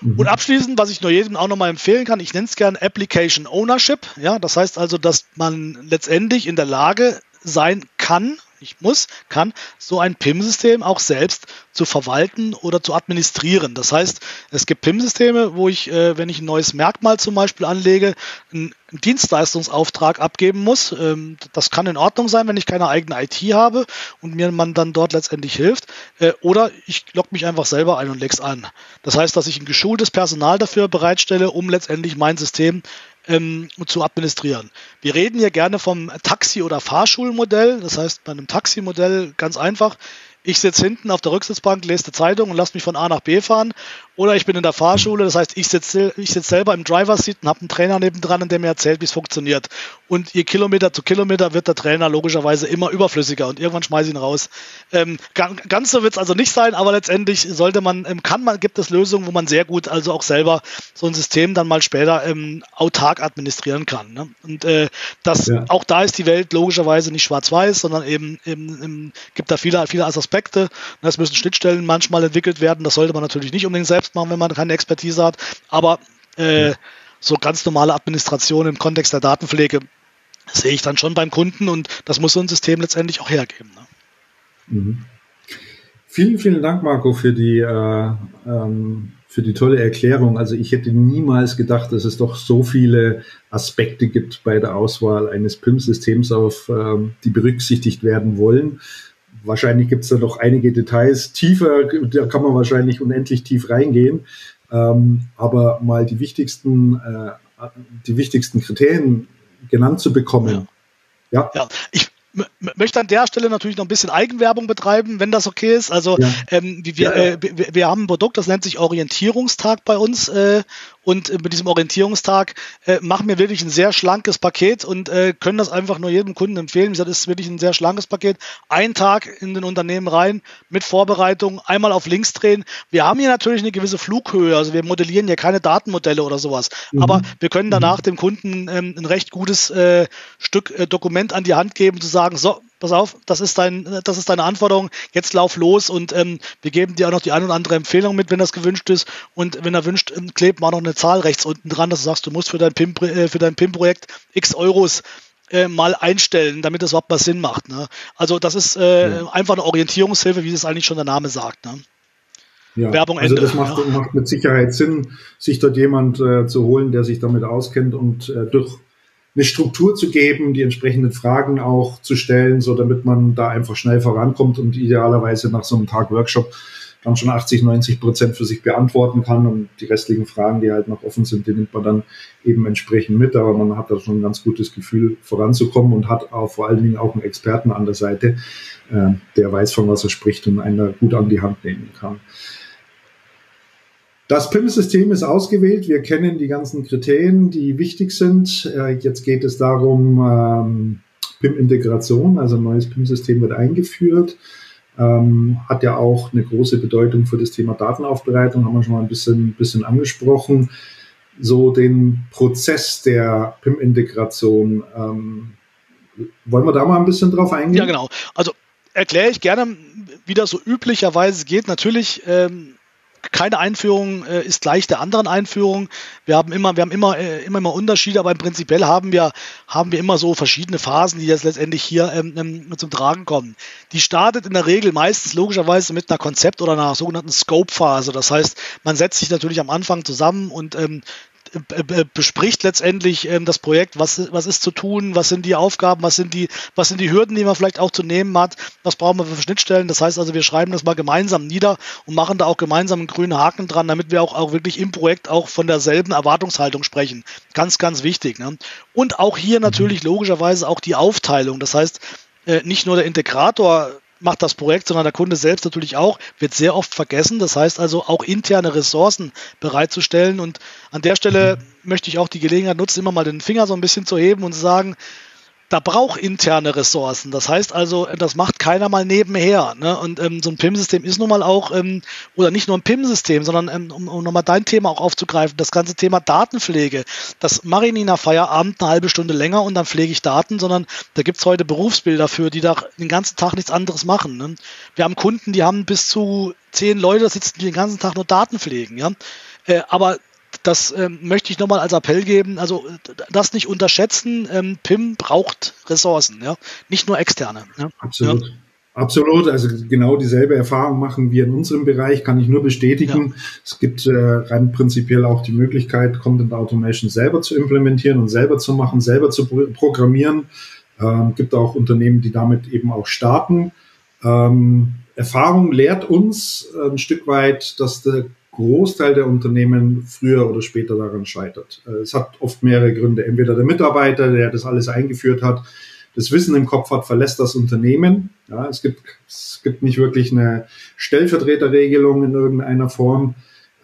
Speaker 2: Mhm. Und abschließend, was ich nur jedem auch nochmal empfehlen kann, ich nenne es gern Application Ownership. Ja, das heißt also, dass man letztendlich in der Lage sein kann, nicht muss, kann, so ein PIM-System auch selbst zu verwalten oder zu administrieren. Das heißt, es gibt PIM-Systeme, wo ich, äh, wenn ich ein neues Merkmal zum Beispiel anlege, einen Dienstleistungsauftrag abgeben muss. Ähm, das kann in Ordnung sein, wenn ich keine eigene IT habe und mir man dann dort letztendlich hilft. Äh, oder ich logge mich einfach selber ein und leg's an. Das heißt, dass ich ein geschultes Personal dafür bereitstelle, um letztendlich mein System ähm, zu administrieren. Wir reden hier gerne vom Taxi- oder Fahrschulmodell. Das heißt, bei einem Taximodell ganz einfach. Ich sitze hinten auf der Rücksitzbank, lese die Zeitung und lasse mich von A nach B fahren. Oder ich bin in der Fahrschule, das heißt, ich sitze ich sitz selber im Driver Seat und habe einen Trainer nebendran, der mir erzählt, wie es funktioniert. Und je Kilometer zu Kilometer wird der Trainer logischerweise immer überflüssiger und irgendwann schmeiße ich ihn raus. Ähm, ganz so wird es also nicht sein, aber letztendlich sollte man, ähm, kann man, gibt es Lösungen, wo man sehr gut also auch selber so ein System dann mal später ähm, autark administrieren kann. Ne? Und äh, das, ja. auch da ist die Welt logischerweise nicht schwarz-weiß, sondern eben, eben, eben gibt da viele, viele Aspekte. Es müssen Schnittstellen manchmal entwickelt werden. Das sollte man natürlich nicht unbedingt selbst machen, wenn man keine Expertise hat. Aber äh, so ganz normale Administration im Kontext der Datenpflege sehe ich dann schon beim Kunden und das muss so ein System letztendlich auch hergeben. Ne?
Speaker 1: Mhm. Vielen, vielen Dank, Marco, für die, äh, ähm, für die tolle Erklärung. Also ich hätte niemals gedacht, dass es doch so viele Aspekte gibt bei der Auswahl eines PIM-Systems, auf ähm, die berücksichtigt werden wollen. Wahrscheinlich gibt es da noch einige Details. Tiefer, da kann man wahrscheinlich unendlich tief reingehen. Ähm, aber mal die wichtigsten, äh, die wichtigsten Kriterien genannt zu bekommen.
Speaker 2: Ja, ja. ja. ich möchte an der Stelle natürlich noch ein bisschen Eigenwerbung betreiben, wenn das okay ist. Also ja. ähm, wir. Äh, wir, haben ein Produkt, das nennt sich Orientierungstag bei uns äh, und mit diesem Orientierungstag äh, machen wir wirklich ein sehr schlankes Paket und äh, können das einfach nur jedem Kunden empfehlen. das ist wirklich ein sehr schlankes Paket. Ein Tag in den Unternehmen rein mit Vorbereitung, einmal auf links drehen. Wir haben hier natürlich eine gewisse Flughöhe, also wir modellieren hier keine Datenmodelle oder sowas. Mhm. Aber wir können danach mhm. dem Kunden ähm, ein recht gutes äh, Stück äh, Dokument an die Hand geben, zu sagen, so, pass auf, das ist dein, das ist deine Anforderung, jetzt lauf los und ähm, wir geben dir auch noch die ein oder andere Empfehlung mit, wenn das gewünscht ist. Und wenn er wünscht, ähm, klebt mal noch eine Zahl rechts unten dran, dass du sagst, du musst für dein PIM, äh, für dein PIM-Projekt X Euros äh, mal einstellen, damit das überhaupt mal Sinn macht. Ne? Also das ist äh, ja. einfach eine Orientierungshilfe, wie es eigentlich schon der Name sagt. Ne?
Speaker 1: Ja, Werbung also Ende. Also das macht, ja. macht, mit Sicherheit Sinn, sich dort jemand äh, zu holen, der sich damit auskennt und äh, durch eine Struktur zu geben, die entsprechenden Fragen auch zu stellen, so damit man da einfach schnell vorankommt und idealerweise nach so einem Tag Workshop dann schon 80, 90 Prozent für sich beantworten kann und die restlichen Fragen, die halt noch offen sind, die nimmt man dann eben entsprechend mit, aber man hat da schon ein ganz gutes Gefühl voranzukommen und hat auch vor allen Dingen auch einen Experten an der Seite, äh, der weiß, von was er spricht und einen da gut an die Hand nehmen kann. Das PIM-System ist ausgewählt. Wir kennen die ganzen Kriterien, die wichtig sind. Äh, jetzt geht es darum, ähm, PIM-Integration, also ein neues PIM-System wird eingeführt. Ähm, hat ja auch eine große Bedeutung für das Thema Datenaufbereitung, haben wir schon mal ein bisschen, bisschen angesprochen. So den Prozess der PIM-Integration, ähm, wollen wir da mal ein bisschen drauf eingehen?
Speaker 2: Ja, genau. Also erkläre ich gerne, wie das so üblicherweise geht. Natürlich ähm, keine Einführung äh, ist gleich der anderen Einführung. Wir haben immer, wir haben immer, äh, immer, immer Unterschiede, aber im Prinzipiell haben wir, haben wir immer so verschiedene Phasen, die jetzt letztendlich hier ähm, ähm, zum Tragen kommen. Die startet in der Regel meistens logischerweise mit einer Konzept- oder einer sogenannten Scope-Phase. Das heißt, man setzt sich natürlich am Anfang zusammen und ähm, bespricht letztendlich ähm, das Projekt, was, was ist zu tun, was sind die Aufgaben, was sind die, was sind die Hürden, die man vielleicht auch zu nehmen hat, was brauchen wir für Schnittstellen. Das heißt also, wir schreiben das mal gemeinsam nieder und machen da auch gemeinsam einen grünen Haken dran, damit wir auch, auch wirklich im Projekt auch von derselben Erwartungshaltung sprechen. Ganz, ganz wichtig. Ne? Und auch hier natürlich logischerweise auch die Aufteilung. Das heißt, äh, nicht nur der Integrator macht das Projekt, sondern der Kunde selbst natürlich auch, wird sehr oft vergessen. Das heißt also auch interne Ressourcen bereitzustellen. Und an der Stelle mhm. möchte ich auch die Gelegenheit nutzen, immer mal den Finger so ein bisschen zu heben und zu sagen, da braucht interne Ressourcen. Das heißt also, das macht keiner mal nebenher. Ne? Und ähm, so ein PIM-System ist nun mal auch, ähm, oder nicht nur ein PIM-System, sondern ähm, um, um nochmal dein Thema auch aufzugreifen, das ganze Thema Datenpflege. Das mache ich nicht nach Feierabend eine halbe Stunde länger und dann pflege ich Daten, sondern da gibt's heute Berufsbilder für, die da den ganzen Tag nichts anderes machen. Ne? Wir haben Kunden, die haben bis zu zehn Leute sitzen, die den ganzen Tag nur Daten pflegen. Ja? Äh, aber das ähm, möchte ich nochmal als Appell geben. Also das nicht unterschätzen. Ähm, PIM braucht Ressourcen, ja, nicht nur externe. Ja?
Speaker 1: Absolut. Ja. Absolut, also genau dieselbe Erfahrung machen wir in unserem Bereich, kann ich nur bestätigen. Ja. Es gibt äh, rein prinzipiell auch die Möglichkeit, Content Automation selber zu implementieren und selber zu machen, selber zu programmieren. Ähm, gibt auch Unternehmen, die damit eben auch starten. Ähm, Erfahrung lehrt uns ein Stück weit, dass der Großteil der Unternehmen früher oder später daran scheitert. Äh, es hat oft mehrere Gründe. Entweder der Mitarbeiter, der das alles eingeführt hat, das Wissen im Kopf hat, verlässt das Unternehmen. Ja, es, gibt, es gibt nicht wirklich eine Stellvertreterregelung in irgendeiner Form.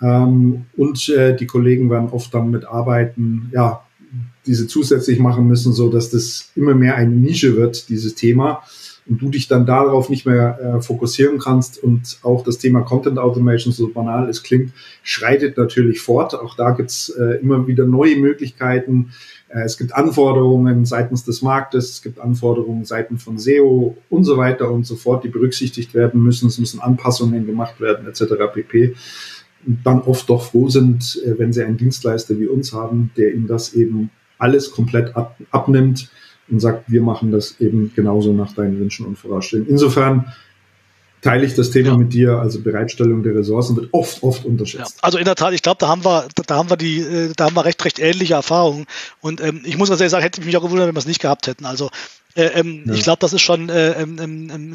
Speaker 1: Ähm, und äh, die Kollegen werden oft dann mit Arbeiten, ja, diese zusätzlich machen müssen, so dass das immer mehr eine Nische wird, dieses Thema und du dich dann darauf nicht mehr äh, fokussieren kannst und auch das Thema Content Automation, so banal es klingt, schreitet natürlich fort. Auch da gibt's äh, immer wieder neue Möglichkeiten. Äh, es gibt Anforderungen seitens des Marktes, es gibt Anforderungen seitens von SEO und so weiter und so fort, die berücksichtigt werden müssen. Es müssen Anpassungen gemacht werden etc. pp. Und dann oft doch froh sind, äh, wenn sie einen Dienstleister wie uns haben, der ihnen das eben alles komplett ab, abnimmt und sagt, wir machen das eben genauso nach deinen Wünschen und Vorausstellungen. Insofern teile ich das Thema ja. mit dir. Also Bereitstellung der Ressourcen wird oft, oft unterschätzt.
Speaker 2: Ja, also in der Tat, ich glaube, da haben wir, da haben wir die, äh, da haben wir recht, recht ähnliche Erfahrungen. Und ähm, ich muss ganz ehrlich sagen, hätte ich mich auch gewundert, wenn wir es nicht gehabt hätten. Also äh, ähm, ja. ich glaube, das ist schon äh, ähm, ähm, ähm,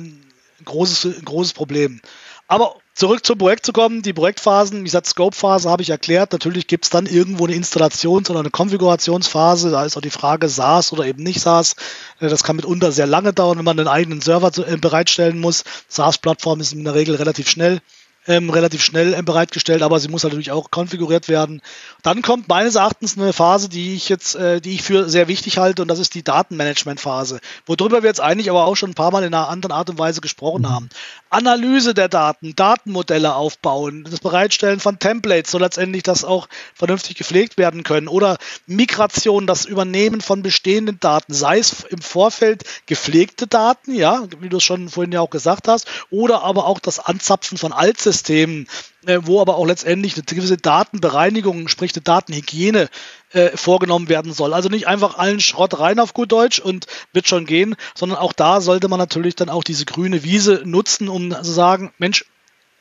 Speaker 2: ein großes, ein großes Problem. Aber zurück zum Projekt zu kommen, die Projektphasen, wie gesagt, Scope-Phase habe ich erklärt. Natürlich gibt es dann irgendwo eine Installations- oder eine Konfigurationsphase. Da ist auch die Frage, SaaS oder eben nicht SaaS. Äh, das kann mitunter sehr lange dauern, wenn man einen eigenen Server äh, bereitstellen muss. SaaS-Plattform ist in der Regel relativ schnell ähm, relativ schnell ähm, bereitgestellt, aber sie muss halt natürlich auch konfiguriert werden. Dann kommt meines Erachtens eine Phase, die ich jetzt, äh, die ich für sehr wichtig halte, und das ist die Datenmanagement-Phase, worüber wir jetzt eigentlich aber auch schon ein paar Mal in einer anderen Art und Weise gesprochen haben. Analyse der Daten, Datenmodelle aufbauen, das Bereitstellen von Templates, so letztendlich, dass auch vernünftig gepflegt werden können oder Migration, das Übernehmen von bestehenden Daten, sei es im Vorfeld gepflegte Daten, ja, wie du es schon vorhin ja auch gesagt hast, oder aber auch das Anzapfen von Altsystemen Systemen, äh, wo aber auch letztendlich eine gewisse Datenbereinigung, sprich eine Datenhygiene äh, vorgenommen werden soll. Also nicht einfach allen Schrott rein auf gut Deutsch und wird schon gehen, sondern auch da sollte man natürlich dann auch diese grüne Wiese nutzen, um zu sagen, Mensch,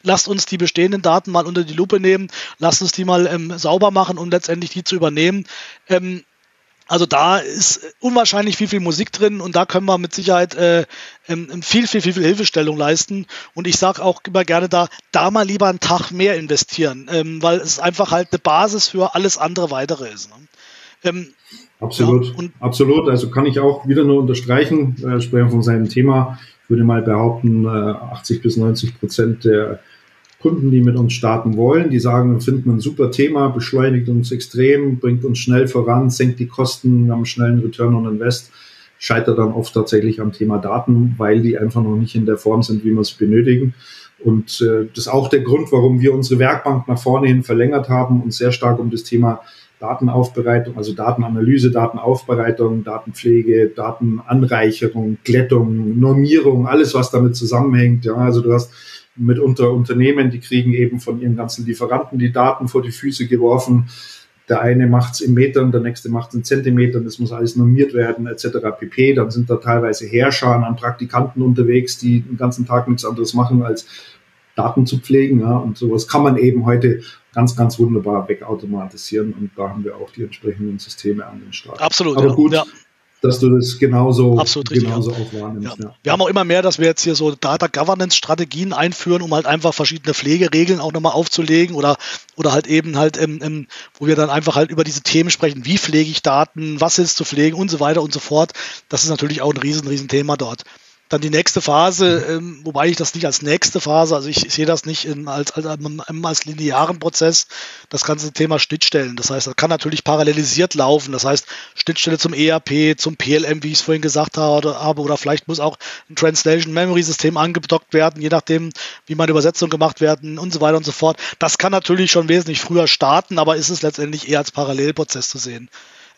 Speaker 2: lasst uns die bestehenden Daten mal unter die Lupe nehmen, lasst uns die mal ähm, sauber machen und letztendlich die zu übernehmen. Ähm, also da ist unwahrscheinlich viel, viel Musik drin und da können wir mit Sicherheit äh, ähm, viel, viel, viel, viel Hilfestellung leisten. Und ich sage auch immer gerne da, da mal lieber einen Tag mehr investieren, ähm, weil es einfach halt eine Basis für alles andere weitere ist. Ne?
Speaker 1: Ähm, Absolut, ja, absolut. Also kann ich auch wieder nur unterstreichen, äh, sprechen von seinem Thema. Ich würde mal behaupten, äh, 80 bis 90 Prozent der Kunden, die mit uns starten wollen, die sagen, wir finden ein super Thema, beschleunigt uns extrem, bringt uns schnell voran, senkt die Kosten, wir haben einen schnellen Return on Invest, scheitert dann oft tatsächlich am Thema Daten, weil die einfach noch nicht in der Form sind, wie wir es benötigen. Und äh, das ist auch der Grund, warum wir unsere Werkbank nach vorne hin verlängert haben und sehr stark um das Thema Datenaufbereitung, also Datenanalyse, Datenaufbereitung, Datenpflege, Datenanreicherung, Glättung, Normierung, alles, was damit zusammenhängt. Ja, also du hast mitunter Unternehmen, die kriegen eben von ihren ganzen Lieferanten die Daten vor die Füße geworfen. Der eine macht es in Metern, der nächste macht es in Zentimetern, das muss alles normiert werden, etc. pp. Dann sind da teilweise Herrscher an Praktikanten unterwegs, die den ganzen Tag nichts anderes machen, als Daten zu pflegen. Ja, und sowas kann man eben heute ganz, ganz wunderbar wegautomatisieren. Und da haben wir auch die entsprechenden Systeme an den Start.
Speaker 2: Absolut.
Speaker 1: Aber gut, ja dass du das genauso,
Speaker 2: Absolut richtig,
Speaker 1: genauso
Speaker 2: ja.
Speaker 1: auch wahrnimmst.
Speaker 2: Ja. Wir haben auch immer mehr, dass wir jetzt hier so Data Governance Strategien einführen, um halt einfach verschiedene Pflegeregeln auch nochmal aufzulegen oder, oder halt eben halt, ähm, ähm, wo wir dann einfach halt über diese Themen sprechen, wie pflege ich Daten, was ist zu pflegen und so weiter und so fort. Das ist natürlich auch ein riesen, riesen Thema dort. Dann die nächste Phase, ähm, wobei ich das nicht als nächste Phase, also ich, sehe das nicht in, als, als, als linearen Prozess, das ganze Thema Schnittstellen. Das heißt, das kann natürlich parallelisiert laufen. Das heißt, Schnittstelle zum ERP, zum PLM, wie ich es vorhin gesagt habe, oder vielleicht muss auch ein Translation Memory System angedockt werden, je nachdem, wie meine Übersetzung gemacht werden und so weiter und so fort. Das kann natürlich schon wesentlich früher starten, aber ist es letztendlich eher als Parallelprozess zu sehen.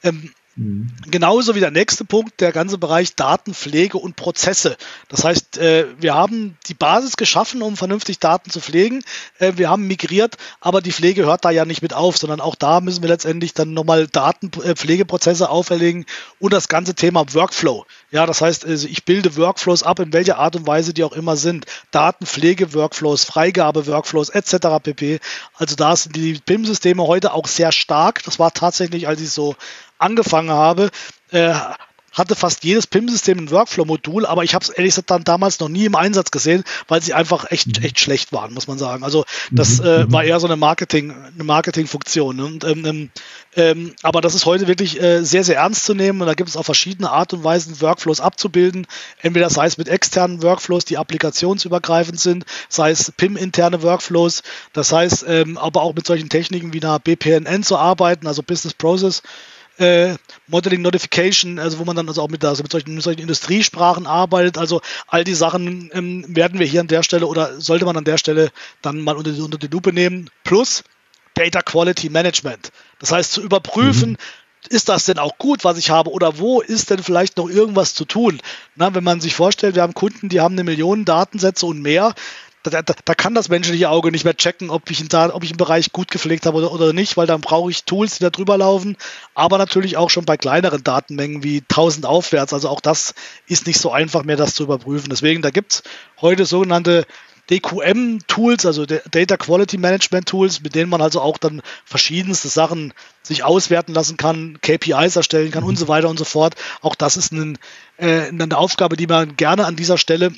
Speaker 2: Ähm, Mhm. Genauso wie der nächste Punkt, der ganze Bereich Datenpflege und Prozesse. Das heißt, äh, wir haben die Basis geschaffen, um vernünftig Daten zu pflegen. Äh, wir haben migriert, aber die Pflege hört da ja nicht mit auf, sondern auch da müssen wir letztendlich dann nochmal Datenpflegeprozesse auferlegen und das ganze Thema Workflow. Ja, das heißt, also ich bilde Workflows ab, in welcher Art und Weise die auch immer sind. Datenpflege-Workflows, Freigabe-Workflows etc. pp. Also da sind die PIM-Systeme heute auch sehr stark. Das war tatsächlich, als ich so angefangen habe, äh, hatte fast jedes PIM-System ein Workflow-Modul, aber ich habe es ehrlich gesagt dann damals noch nie im Einsatz gesehen, weil sie einfach echt, mhm. echt schlecht waren, muss man sagen. Also das mhm. äh, war eher so eine Marketing, eine Marketingfunktion. Ne? Und, ähm, ähm, ähm, aber das ist heute wirklich äh, sehr, sehr ernst zu nehmen und da gibt es auch verschiedene Art und Weisen, Workflows abzubilden. Entweder sei es mit externen Workflows, die applikationsübergreifend sind, sei es PIM-interne Workflows, das heißt ähm, aber auch mit solchen Techniken wie einer BPNN zu arbeiten, also Business Process äh, Modeling Notification, also wo man dann also auch mit, also mit, solchen, mit solchen Industriesprachen arbeitet. Also all die Sachen ähm, werden wir hier an der Stelle oder sollte man an der Stelle dann mal unter die, unter die Lupe nehmen. Plus Data Quality Management. Das heißt zu überprüfen, mhm ist das denn auch gut, was ich habe? Oder wo ist denn vielleicht noch irgendwas zu tun? Na, wenn man sich vorstellt, wir haben Kunden, die haben eine Million Datensätze und mehr, da, da, da, kann das menschliche Auge nicht mehr checken, ob ich, einen, ob ich einen Bereich gut gepflegt habe oder, oder nicht, weil dann brauche ich Tools, die da drüber laufen. Aber natürlich auch schon bei kleineren Datenmengen wie 1000 aufwärts. Also auch das ist nicht so einfach mehr, das zu überprüfen. Deswegen, da gibt es heute sogenannte DQM-Tools, also Data Quality Management Tools, mit denen man also auch dann verschiedenste Sachen sich auswerten lassen kann, KPIs erstellen kann und so weiter und so fort. Auch das ist ein, äh, eine Aufgabe, die man gerne an dieser Stelle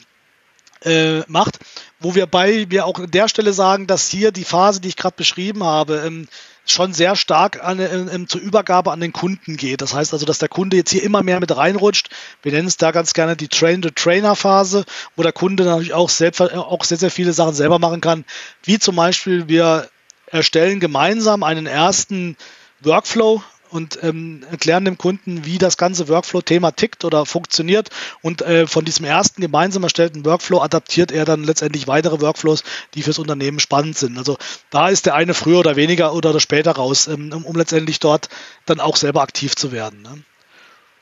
Speaker 2: äh, macht, wo wir bei wir auch an der Stelle sagen, dass hier die Phase, die ich gerade beschrieben habe, ähm, schon sehr stark an, ähm, zur Übergabe an den Kunden geht. Das heißt also, dass der Kunde jetzt hier immer mehr mit reinrutscht. Wir nennen es da ganz gerne die Train-the-Trainer-Phase, wo der Kunde natürlich auch, selbst, äh, auch sehr, sehr viele Sachen selber machen kann. Wie zum Beispiel, wir erstellen gemeinsam einen ersten Workflow, und ähm, erklären dem Kunden, wie das ganze Workflow-Thema tickt oder funktioniert. Und äh, von diesem ersten gemeinsam erstellten Workflow adaptiert er dann letztendlich weitere Workflows, die fürs Unternehmen spannend sind. Also da ist der eine früher oder weniger oder später raus, ähm, um, um, letztendlich dort dann auch selber aktiv zu werden. Ne?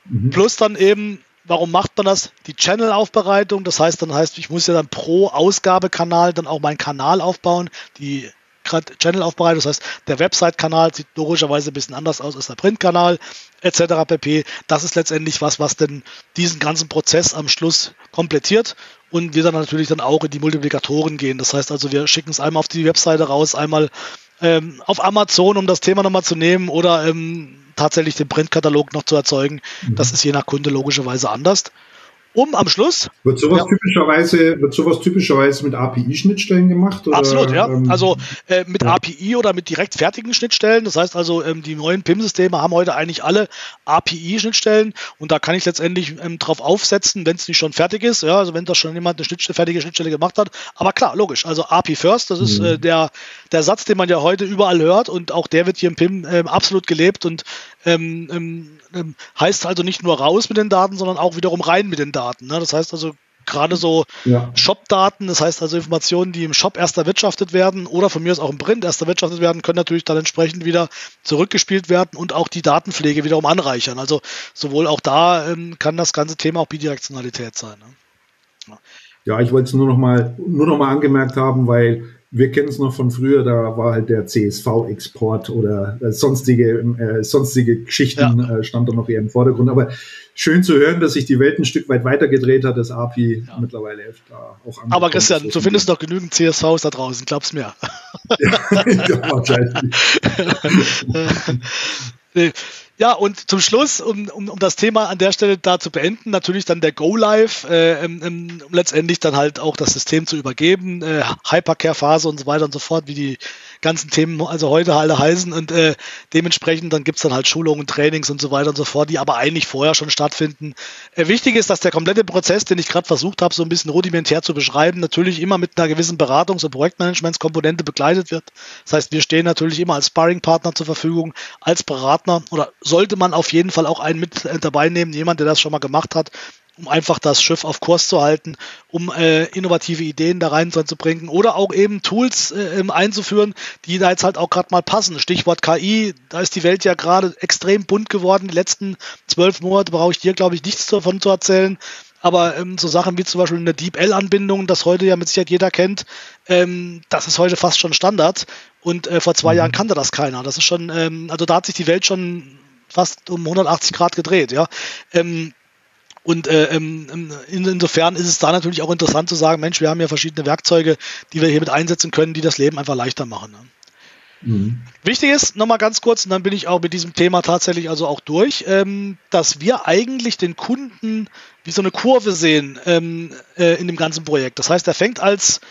Speaker 2: Mhm. Plus dann eben Warum macht man das? Die Channel-Aufbereitung, das heißt dann heißt, ich muss ja dann pro Ausgabekanal dann auch meinen Kanal aufbauen, die gerade Channel aufbereitet. Das heißt, der Website-Kanal sieht logischerweise ein bisschen anders aus als der Print-Kanal etc. pp. Das ist letztendlich was, was denn diesen ganzen Prozess am Schluss komplettiert und wir dann natürlich dann auch in die Multiplikatoren gehen. Das heißt also, wir schicken es einmal auf die Webseite raus, einmal ähm, auf Amazon, um das Thema nochmal zu nehmen oder ähm, tatsächlich den Printkatalog noch zu erzeugen. Mhm. Das ist je nach Kunde logischerweise anders um am Schluss.
Speaker 1: Wird sowas ja. typischerweise, wird sowas typischerweise mit API-Schnittstellen gemacht?
Speaker 2: Oder, Absolut, ja. Ähm, also äh, mit ja. API oder mit direkt fertigen Schnittstellen. Das heißt also, ähm, die neuen PIM-Systeme haben heute eigentlich alle API-Schnittstellen und da kann ich letztendlich ähm, drauf aufsetzen, wenn es nicht schon fertig ist. Ja, also wenn da schon jemand eine Schnittstelle, fertige Schnittstelle gemacht hat. Aber klar, logisch. Also API First, das ist mhm. äh, der, der Satz, den man ja heute überall hört und auch der wird hier im PIM äh, absolut gelebt und ähm, ähm, ähm, heißt also nicht nur raus mit den Daten, sondern auch wiederum rein mit den Daten. Ne? Das heißt also gerade so ja. Shop-Daten, das heißt also Informationen, die im Shop erst erwirtschaftet werden oder von mir aus auch im Print erst erwirtschaftet werden, können natürlich dann entsprechend wieder zurückgespielt werden und auch die Datenpflege wiederum anreichern. Also sowohl auch da ähm, kann das ganze Thema auch Bidirektionalität sein. Ne?
Speaker 1: Ja. ja. ich wollte es nur noch mal nur noch mal angemerkt haben, weil wir kennen es noch von früher, da war halt der CSV-Export oder äh, sonstige, äh, sonstige Geschichten ja. äh, stand da noch eher im Vordergrund. Aber schön zu hören, dass sich die Welt ein Stück weit weitergedreht hat, das API ja. mittlerweile da
Speaker 2: auch Aber Christian, du findest noch genügend CSVs da draußen, glaub's mir. ja, ja wahrscheinlich. Ja, und zum Schluss, um, um, um das Thema an der Stelle da zu beenden, natürlich dann der Go-Live, äh, um, letztendlich dann halt auch das System zu übergeben, äh, Hypercare-Phase und so weiter und so fort, wie die ganzen Themen also heute alle heißen und äh, dementsprechend dann gibt's dann halt Schulungen, Trainings und so weiter und so fort, die aber eigentlich vorher schon stattfinden. Äh, wichtig ist, dass der komplette Prozess, den ich gerade versucht habe, so ein bisschen rudimentär zu beschreiben, natürlich immer mit einer gewissen Beratungs- und Projektmanagementskomponente begleitet wird. Das heißt, wir stehen natürlich immer als Sparringpartner zur Verfügung, als Berater oder sollte man auf jeden Fall auch einen mit äh, dabei nehmen, jemand, der das schon mal gemacht hat, um einfach das Schiff auf Kurs zu halten, um äh, innovative Ideen da reinzubringen oder auch eben Tools äh, einzuführen, die da jetzt halt auch gerade mal passen. Stichwort KI, da ist die Welt ja gerade extrem bunt geworden. Die letzten zwölf Monate brauche ich dir, glaube ich, nichts davon zu erzählen. Aber ähm, so Sachen wie zum Beispiel eine DeepL-Anbindung, das heute ja mit Sicherheit jeder kennt, ähm, das ist heute fast schon Standard. Und äh, vor zwei mhm. Jahren kannte das keiner. Das ist schon, ähm, also da hat sich die Welt schon fast um 180 Grad gedreht, ja. Ähm, und äh, ähm, ähm, in, insofern ist es da natürlich auch interessant zu sagen, Mensch, wir haben ja verschiedene Werkzeuge, die wir hier mit einsetzen können, die das Leben einfach leichter machen. Ne? Mhm. Wichtig ist, nochmal ganz kurz, und dann bin ich auch mit diesem Thema tatsächlich also auch durch, ähm, dass wir eigentlich den Kunden wie so eine Kurve sehen ähm, äh, in dem ganzen Projekt. Das heißt, er fängt als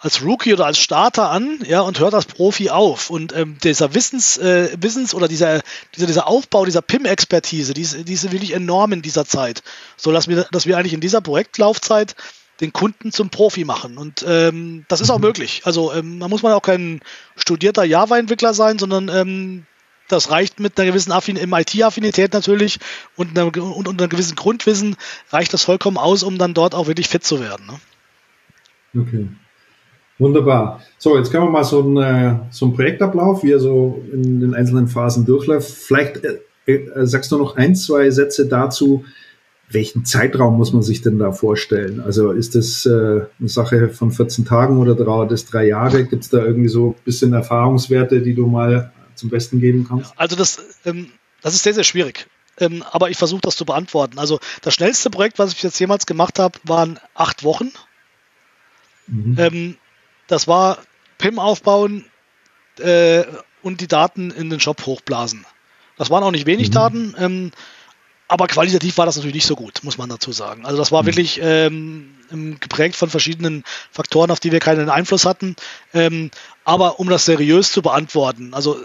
Speaker 2: als Rookie oder als Starter an, ja, und hört als Profi auf. Und ähm, dieser Wissens, äh, Wissens oder dieser, dieser, dieser Aufbau dieser PIM-Expertise, die ist, die ist wirklich enorm in dieser Zeit. So dass wir, dass wir eigentlich in dieser Projektlaufzeit den Kunden zum Profi machen. Und ähm, das ist auch mhm. möglich. Also ähm, da muss man auch kein studierter Java-Entwickler sein, sondern ähm, das reicht mit einer gewissen Affin IT-Affinität natürlich und, einer, und, und einem gewissen Grundwissen reicht das vollkommen aus, um dann dort auch wirklich fit zu werden.
Speaker 1: Ne? Okay. Wunderbar. So, jetzt können wir mal so einen, äh, so einen Projektablauf, wie er so in den einzelnen Phasen durchläuft. Vielleicht äh, äh, sagst du noch ein, zwei Sätze dazu, welchen Zeitraum muss man sich denn da vorstellen? Also ist das äh, eine Sache von 14 Tagen oder dauert das drei Jahre? Gibt es da irgendwie so ein bisschen Erfahrungswerte, die du mal zum Besten geben kannst?
Speaker 2: Also das, ähm, das ist sehr, sehr schwierig. Ähm, aber ich versuche das zu beantworten. Also das schnellste Projekt, was ich jetzt jemals gemacht habe, waren acht Wochen. Mhm. Ähm, das war PIM aufbauen äh, und die Daten in den Shop hochblasen. Das waren auch nicht wenig mhm. Daten, ähm, aber qualitativ war das natürlich nicht so gut, muss man dazu sagen. Also das war mhm. wirklich ähm, geprägt von verschiedenen Faktoren, auf die wir keinen Einfluss hatten. Ähm, aber um das seriös zu beantworten, also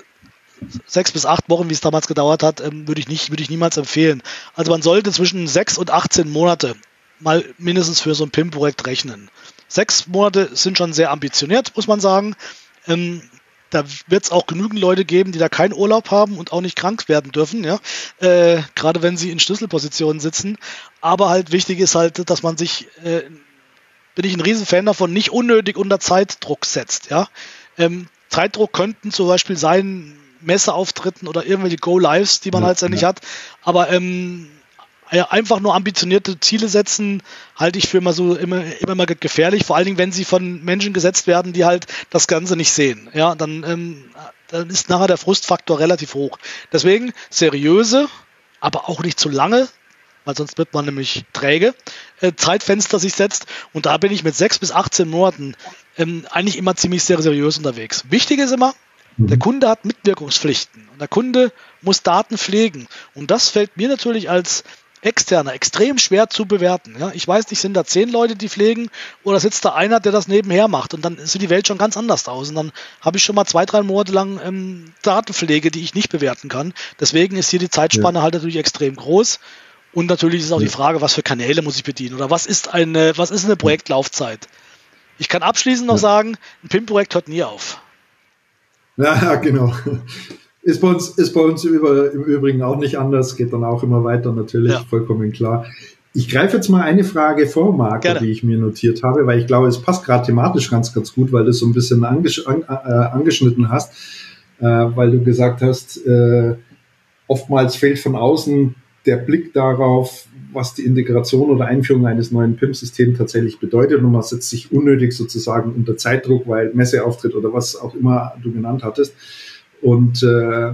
Speaker 2: sechs bis acht Wochen, wie es damals gedauert hat, ähm, würde ich nicht, würde ich niemals empfehlen. Also man sollte zwischen sechs und 18 Monate mal mindestens für so ein PIM-Projekt rechnen. Sechs Monate sind schon sehr ambitioniert, muss man sagen. Ähm, da wird es auch genügend Leute geben, die da keinen Urlaub haben und auch nicht krank werden dürfen, ja. Äh, Gerade wenn sie in Schlüsselpositionen sitzen. Aber halt wichtig ist halt, dass man sich, äh, bin ich ein Riesenfan davon, nicht unnötig unter Zeitdruck setzt, ja. Ähm, Zeitdruck könnten zum Beispiel sein, Messeauftritten oder irgendwelche Go-Lives, die man ja, halt ja nicht hat. Aber ähm, einfach nur ambitionierte Ziele setzen, halte ich für immer so immer, immer mal gefährlich, vor allen Dingen, wenn sie von Menschen gesetzt werden, die halt das Ganze nicht sehen. Ja, dann, ähm, dann ist nachher der Frustfaktor relativ hoch. Deswegen seriöse, aber auch nicht zu lange, weil sonst wird man nämlich träge, äh, Zeitfenster sich setzt. Und da bin ich mit sechs bis 18 Monaten ähm, eigentlich immer ziemlich sehr seriös unterwegs. Wichtig ist immer, der. Kunde hat Mitwirkungspflichten und der Kunde muss Daten pflegen. Und das fällt mir natürlich als externer extrem schwer zu bewerten. Ja? Ich weiß nicht, sind da zehn Leute, die pflegen oder sitzt da einer, der das nebenher macht und dann sieht die Welt schon ganz anders aus. Und dann habe ich schon mal zwei, drei Monate lang ähm, Datenpflege, die ich nicht bewerten kann. Deswegen ist hier die Zeitspanne ja. halt natürlich extrem groß. Und natürlich ist auch ja. die Frage, was für Kanäle muss ich bedienen oder was ist eine, was ist eine Projektlaufzeit? Ich kann abschließend noch sagen, ein PIM-Projekt hört nie auf.
Speaker 1: Ja, genau. Ist bei uns, ist bei uns über, im Übrigen auch nicht anders, geht dann auch immer weiter, natürlich, ja. vollkommen klar. Ich greife jetzt mal eine Frage vor, Marc, die ich mir notiert habe, weil ich glaube, es passt gerade thematisch ganz, ganz gut, weil du es so ein bisschen angesch an, äh, angeschnitten hast, äh, weil du gesagt hast, äh, oftmals fehlt von außen der Blick darauf, was die Integration oder Einführung eines neuen PIM-Systems tatsächlich bedeutet und man setzt sich unnötig sozusagen unter Zeitdruck, weil Messeauftritt oder was auch immer du genannt hattest. Und äh,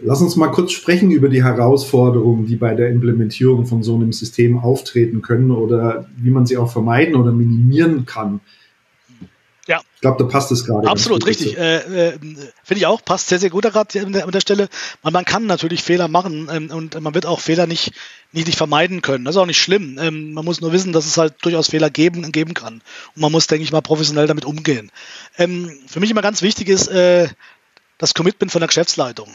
Speaker 1: lass uns mal kurz sprechen über die Herausforderungen, die bei der Implementierung von so einem System auftreten können oder wie man sie auch vermeiden oder minimieren kann.
Speaker 2: Ja.
Speaker 1: Ich glaube, da passt es gerade.
Speaker 2: Absolut, richtig. Äh, äh, Finde ich auch, passt sehr, sehr gut gerade an, an der, Stelle. Man, man, kann natürlich Fehler machen ähm, und man wird auch Fehler nicht, nicht, nicht vermeiden können. Das ist auch nicht schlimm. Ähm, man muss nur wissen, dass es halt durchaus Fehler geben, geben kann. Und man muss, denke ich mal, professionell damit umgehen. Ähm, für mich immer ganz wichtig ist, äh, das Commitment von der Geschäftsleitung.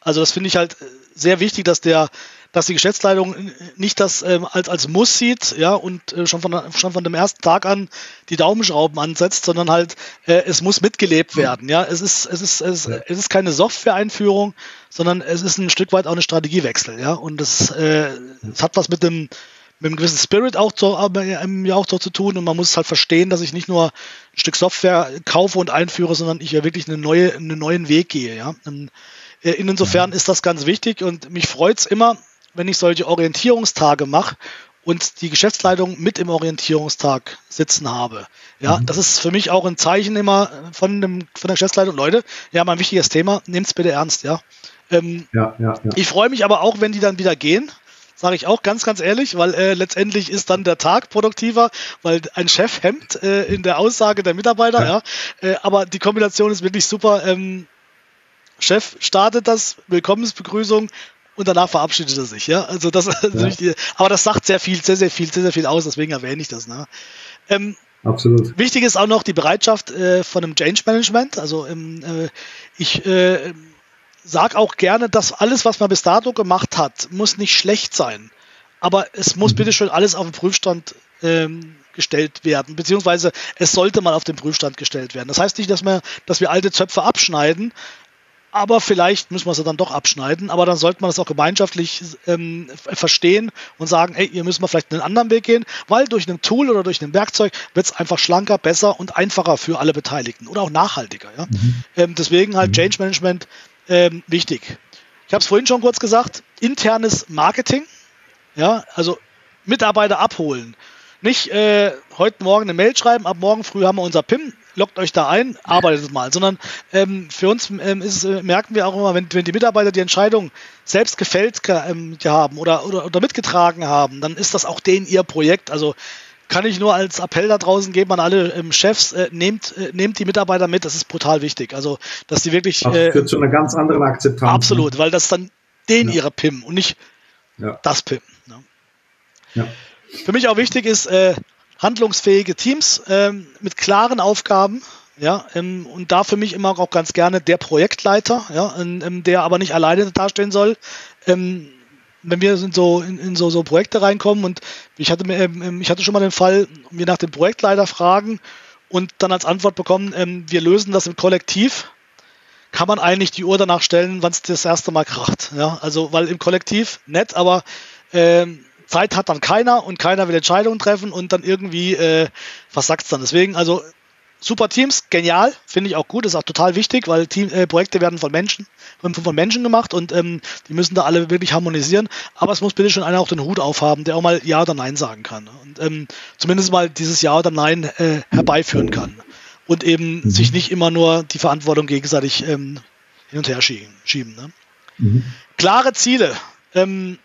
Speaker 2: Also das finde ich halt äh, sehr wichtig, dass der, dass die Geschäftsleitung nicht das ähm, als, als Muss sieht, ja, und äh, schon, von, schon von dem ersten Tag an die Daumenschrauben ansetzt, sondern halt, äh, es muss mitgelebt werden, ja. Es ist, es ist, es, ja. es ist keine Software-Einführung, sondern es ist ein Stück weit auch eine Strategiewechsel, ja. Und das, äh, es hat was mit dem, mit einem gewissen Spirit auch zu, ja auch zu tun und man muss halt verstehen, dass ich nicht nur ein Stück Software kaufe und einführe, sondern ich ja wirklich eine neue, einen neuen Weg gehe. Ja? Äh, insofern ist das ganz wichtig und mich freut es immer, wenn ich solche Orientierungstage mache und die Geschäftsleitung mit im Orientierungstag sitzen habe. Ja, mhm. das ist für mich auch ein Zeichen immer von, dem, von der Geschäftsleitung. Leute, ja, mein wichtiges Thema, nehmt es bitte ernst, ja. Ähm, ja, ja, ja. Ich freue mich aber auch, wenn die dann wieder gehen. Sage ich auch ganz, ganz ehrlich, weil äh, letztendlich ist dann der Tag produktiver, weil ein Chef hemmt äh, in der Aussage der Mitarbeiter, ja. ja. Äh, aber die Kombination ist wirklich super. Ähm, Chef startet das, Willkommensbegrüßung, und danach verabschiedet er sich, ja. Also das, ja. aber das sagt sehr viel, sehr, sehr viel, sehr, sehr viel aus, deswegen erwähne ich das. Ne? Ähm, Absolut. Wichtig ist auch noch die Bereitschaft äh, von einem Change Management. Also ähm, äh, ich äh, sage auch gerne, dass alles, was man bis dato gemacht hat, muss nicht schlecht sein. Aber es muss mhm. bitte schön alles auf den Prüfstand ähm, gestellt werden, beziehungsweise es sollte mal auf den Prüfstand gestellt werden. Das heißt nicht, dass wir, dass wir alte Zöpfe abschneiden, aber vielleicht müssen wir sie dann doch abschneiden. Aber dann sollte man das auch gemeinschaftlich ähm, verstehen und sagen, hey, hier müssen wir vielleicht einen anderen Weg gehen, weil durch ein Tool oder durch ein Werkzeug wird es einfach schlanker, besser und einfacher für alle Beteiligten oder auch nachhaltiger. Ja? Mhm. Ähm, deswegen halt mhm. Change Management ähm, wichtig. Ich habe es vorhin schon kurz gesagt, internes Marketing, ja, also Mitarbeiter abholen. Nicht äh, heute Morgen eine Mail schreiben, ab morgen früh haben wir unser PIM, lockt euch da ein, arbeitet mal, sondern ähm, für uns ähm, ist, äh, merken wir auch immer, wenn, wenn die Mitarbeiter die Entscheidung selbst gefällt ähm, haben oder, oder, oder mitgetragen haben, dann ist das auch denen ihr Projekt. Also kann ich nur als Appell da draußen geben an alle ähm, Chefs, äh, nehmt, äh, nehmt die Mitarbeiter mit, das ist brutal wichtig. Also, dass die wirklich.
Speaker 1: Das äh, führt zu einer ganz anderen Akzeptanz.
Speaker 2: Ne? Absolut, weil das dann denen ja. ihre PIM und nicht ja. das PIM. Ne? Ja. Für mich auch wichtig ist, äh, handlungsfähige Teams ähm, mit klaren Aufgaben. Ja, ähm, und da für mich immer auch ganz gerne der Projektleiter, ja, ähm, der aber nicht alleine dastehen soll. Ähm, wenn wir in so in, in so, so Projekte reinkommen und ich hatte ähm, ähm, ich hatte schon mal den Fall, wir nach dem Projektleiter fragen und dann als Antwort bekommen, ähm, wir lösen das im Kollektiv, kann man eigentlich die Uhr danach stellen, wann es das erste Mal kracht. Ja, also weil im Kollektiv nett, aber ähm, Zeit hat dann keiner und keiner will Entscheidungen treffen und dann irgendwie äh, versackt es dann. Deswegen, also super Teams, genial, finde ich auch gut, ist auch total wichtig, weil Team, äh, Projekte werden von Menschen, von, von Menschen gemacht und ähm, die müssen da alle wirklich harmonisieren. Aber es muss bitte schon einer auch den Hut aufhaben, der auch mal Ja oder Nein sagen kann und ähm, zumindest mal dieses Ja oder Nein äh, herbeiführen kann und eben mhm. sich nicht immer nur die Verantwortung gegenseitig ähm, hin und her schieben. schieben ne? mhm. Klare Ziele. Ähm,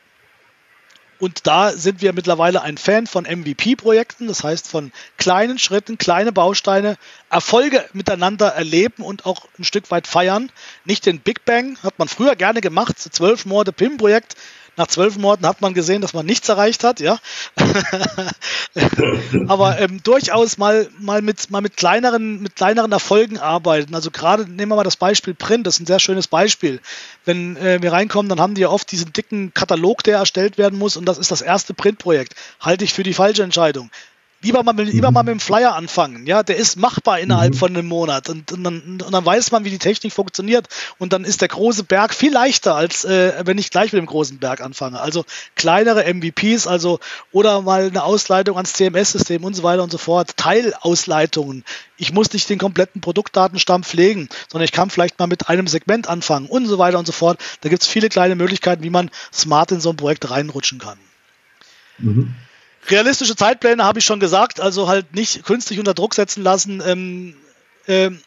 Speaker 2: und da sind wir mittlerweile ein Fan von MVP-Projekten, das heißt von kleinen Schritten, kleine Bausteine, Erfolge miteinander erleben und auch ein Stück weit feiern. Nicht den Big Bang, hat man früher gerne gemacht, zwölf Monate PIM-Projekt, nach zwölf Monaten hat man gesehen, dass man nichts erreicht hat, ja. Aber ähm, durchaus mal, mal, mit, mal mit, kleineren, mit kleineren Erfolgen arbeiten. Also gerade nehmen wir mal das Beispiel Print, das ist ein sehr schönes Beispiel. Wenn äh, wir reinkommen, dann haben die ja oft diesen dicken Katalog, der erstellt werden muss und das ist das erste Printprojekt. Halte ich für die falsche Entscheidung lieber mal, mit, lieber mal mit dem Flyer anfangen. Ja, der ist machbar innerhalb mhm. von einem Monat und, und, dann, und dann weiß man, wie die Technik funktioniert und dann ist der große Berg viel leichter, als äh, wenn ich gleich mit dem großen Berg anfange. Also kleinere MVPs, also oder mal eine Ausleitung ans CMS-System und so weiter und so fort. Teilausleitungen. Ich muss nicht den kompletten Produktdatenstamm pflegen, sondern ich kann vielleicht mal mit einem Segment anfangen und so weiter und so fort. Da gibt es viele kleine Möglichkeiten, wie man smart in so ein Projekt reinrutschen kann. Mhm. Realistische Zeitpläne habe ich schon gesagt, also halt nicht künstlich unter Druck setzen lassen. Ähm, ähm,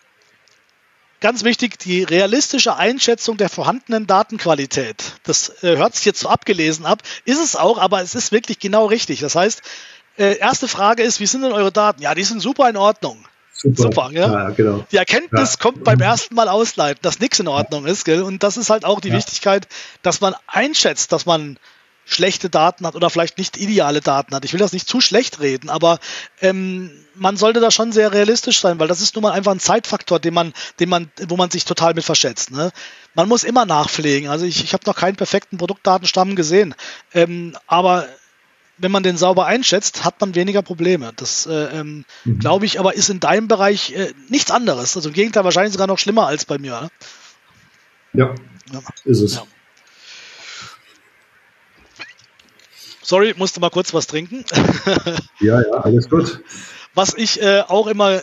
Speaker 2: ganz wichtig, die realistische Einschätzung der vorhandenen Datenqualität. Das äh, hört sich jetzt so abgelesen ab, ist es auch, aber es ist wirklich genau richtig. Das heißt, äh, erste Frage ist, wie sind denn eure Daten? Ja, die sind super in Ordnung. Super, super ja? ja genau. Die Erkenntnis ja. kommt beim ersten Mal ausleiten, dass nichts in Ordnung ist, gell? Und das ist halt auch die ja. Wichtigkeit, dass man einschätzt, dass man schlechte Daten hat oder vielleicht nicht ideale Daten hat. Ich will das nicht zu schlecht reden, aber ähm, man sollte da schon sehr realistisch sein, weil das ist nun mal einfach ein Zeitfaktor, den man, den man, wo man sich total mit verschätzt. Ne? Man muss immer nachpflegen. Also ich, ich habe noch keinen perfekten Produktdatenstamm gesehen, ähm, aber wenn man den sauber einschätzt, hat man weniger Probleme. Das äh, ähm, mhm. glaube ich, aber ist in deinem Bereich äh, nichts anderes. Also im Gegenteil, wahrscheinlich sogar noch schlimmer als bei mir. Ne?
Speaker 1: Ja, ja, ist es. Ja.
Speaker 2: Sorry, musste mal kurz was trinken.
Speaker 1: ja, ja, alles gut.
Speaker 2: Was ich äh, auch immer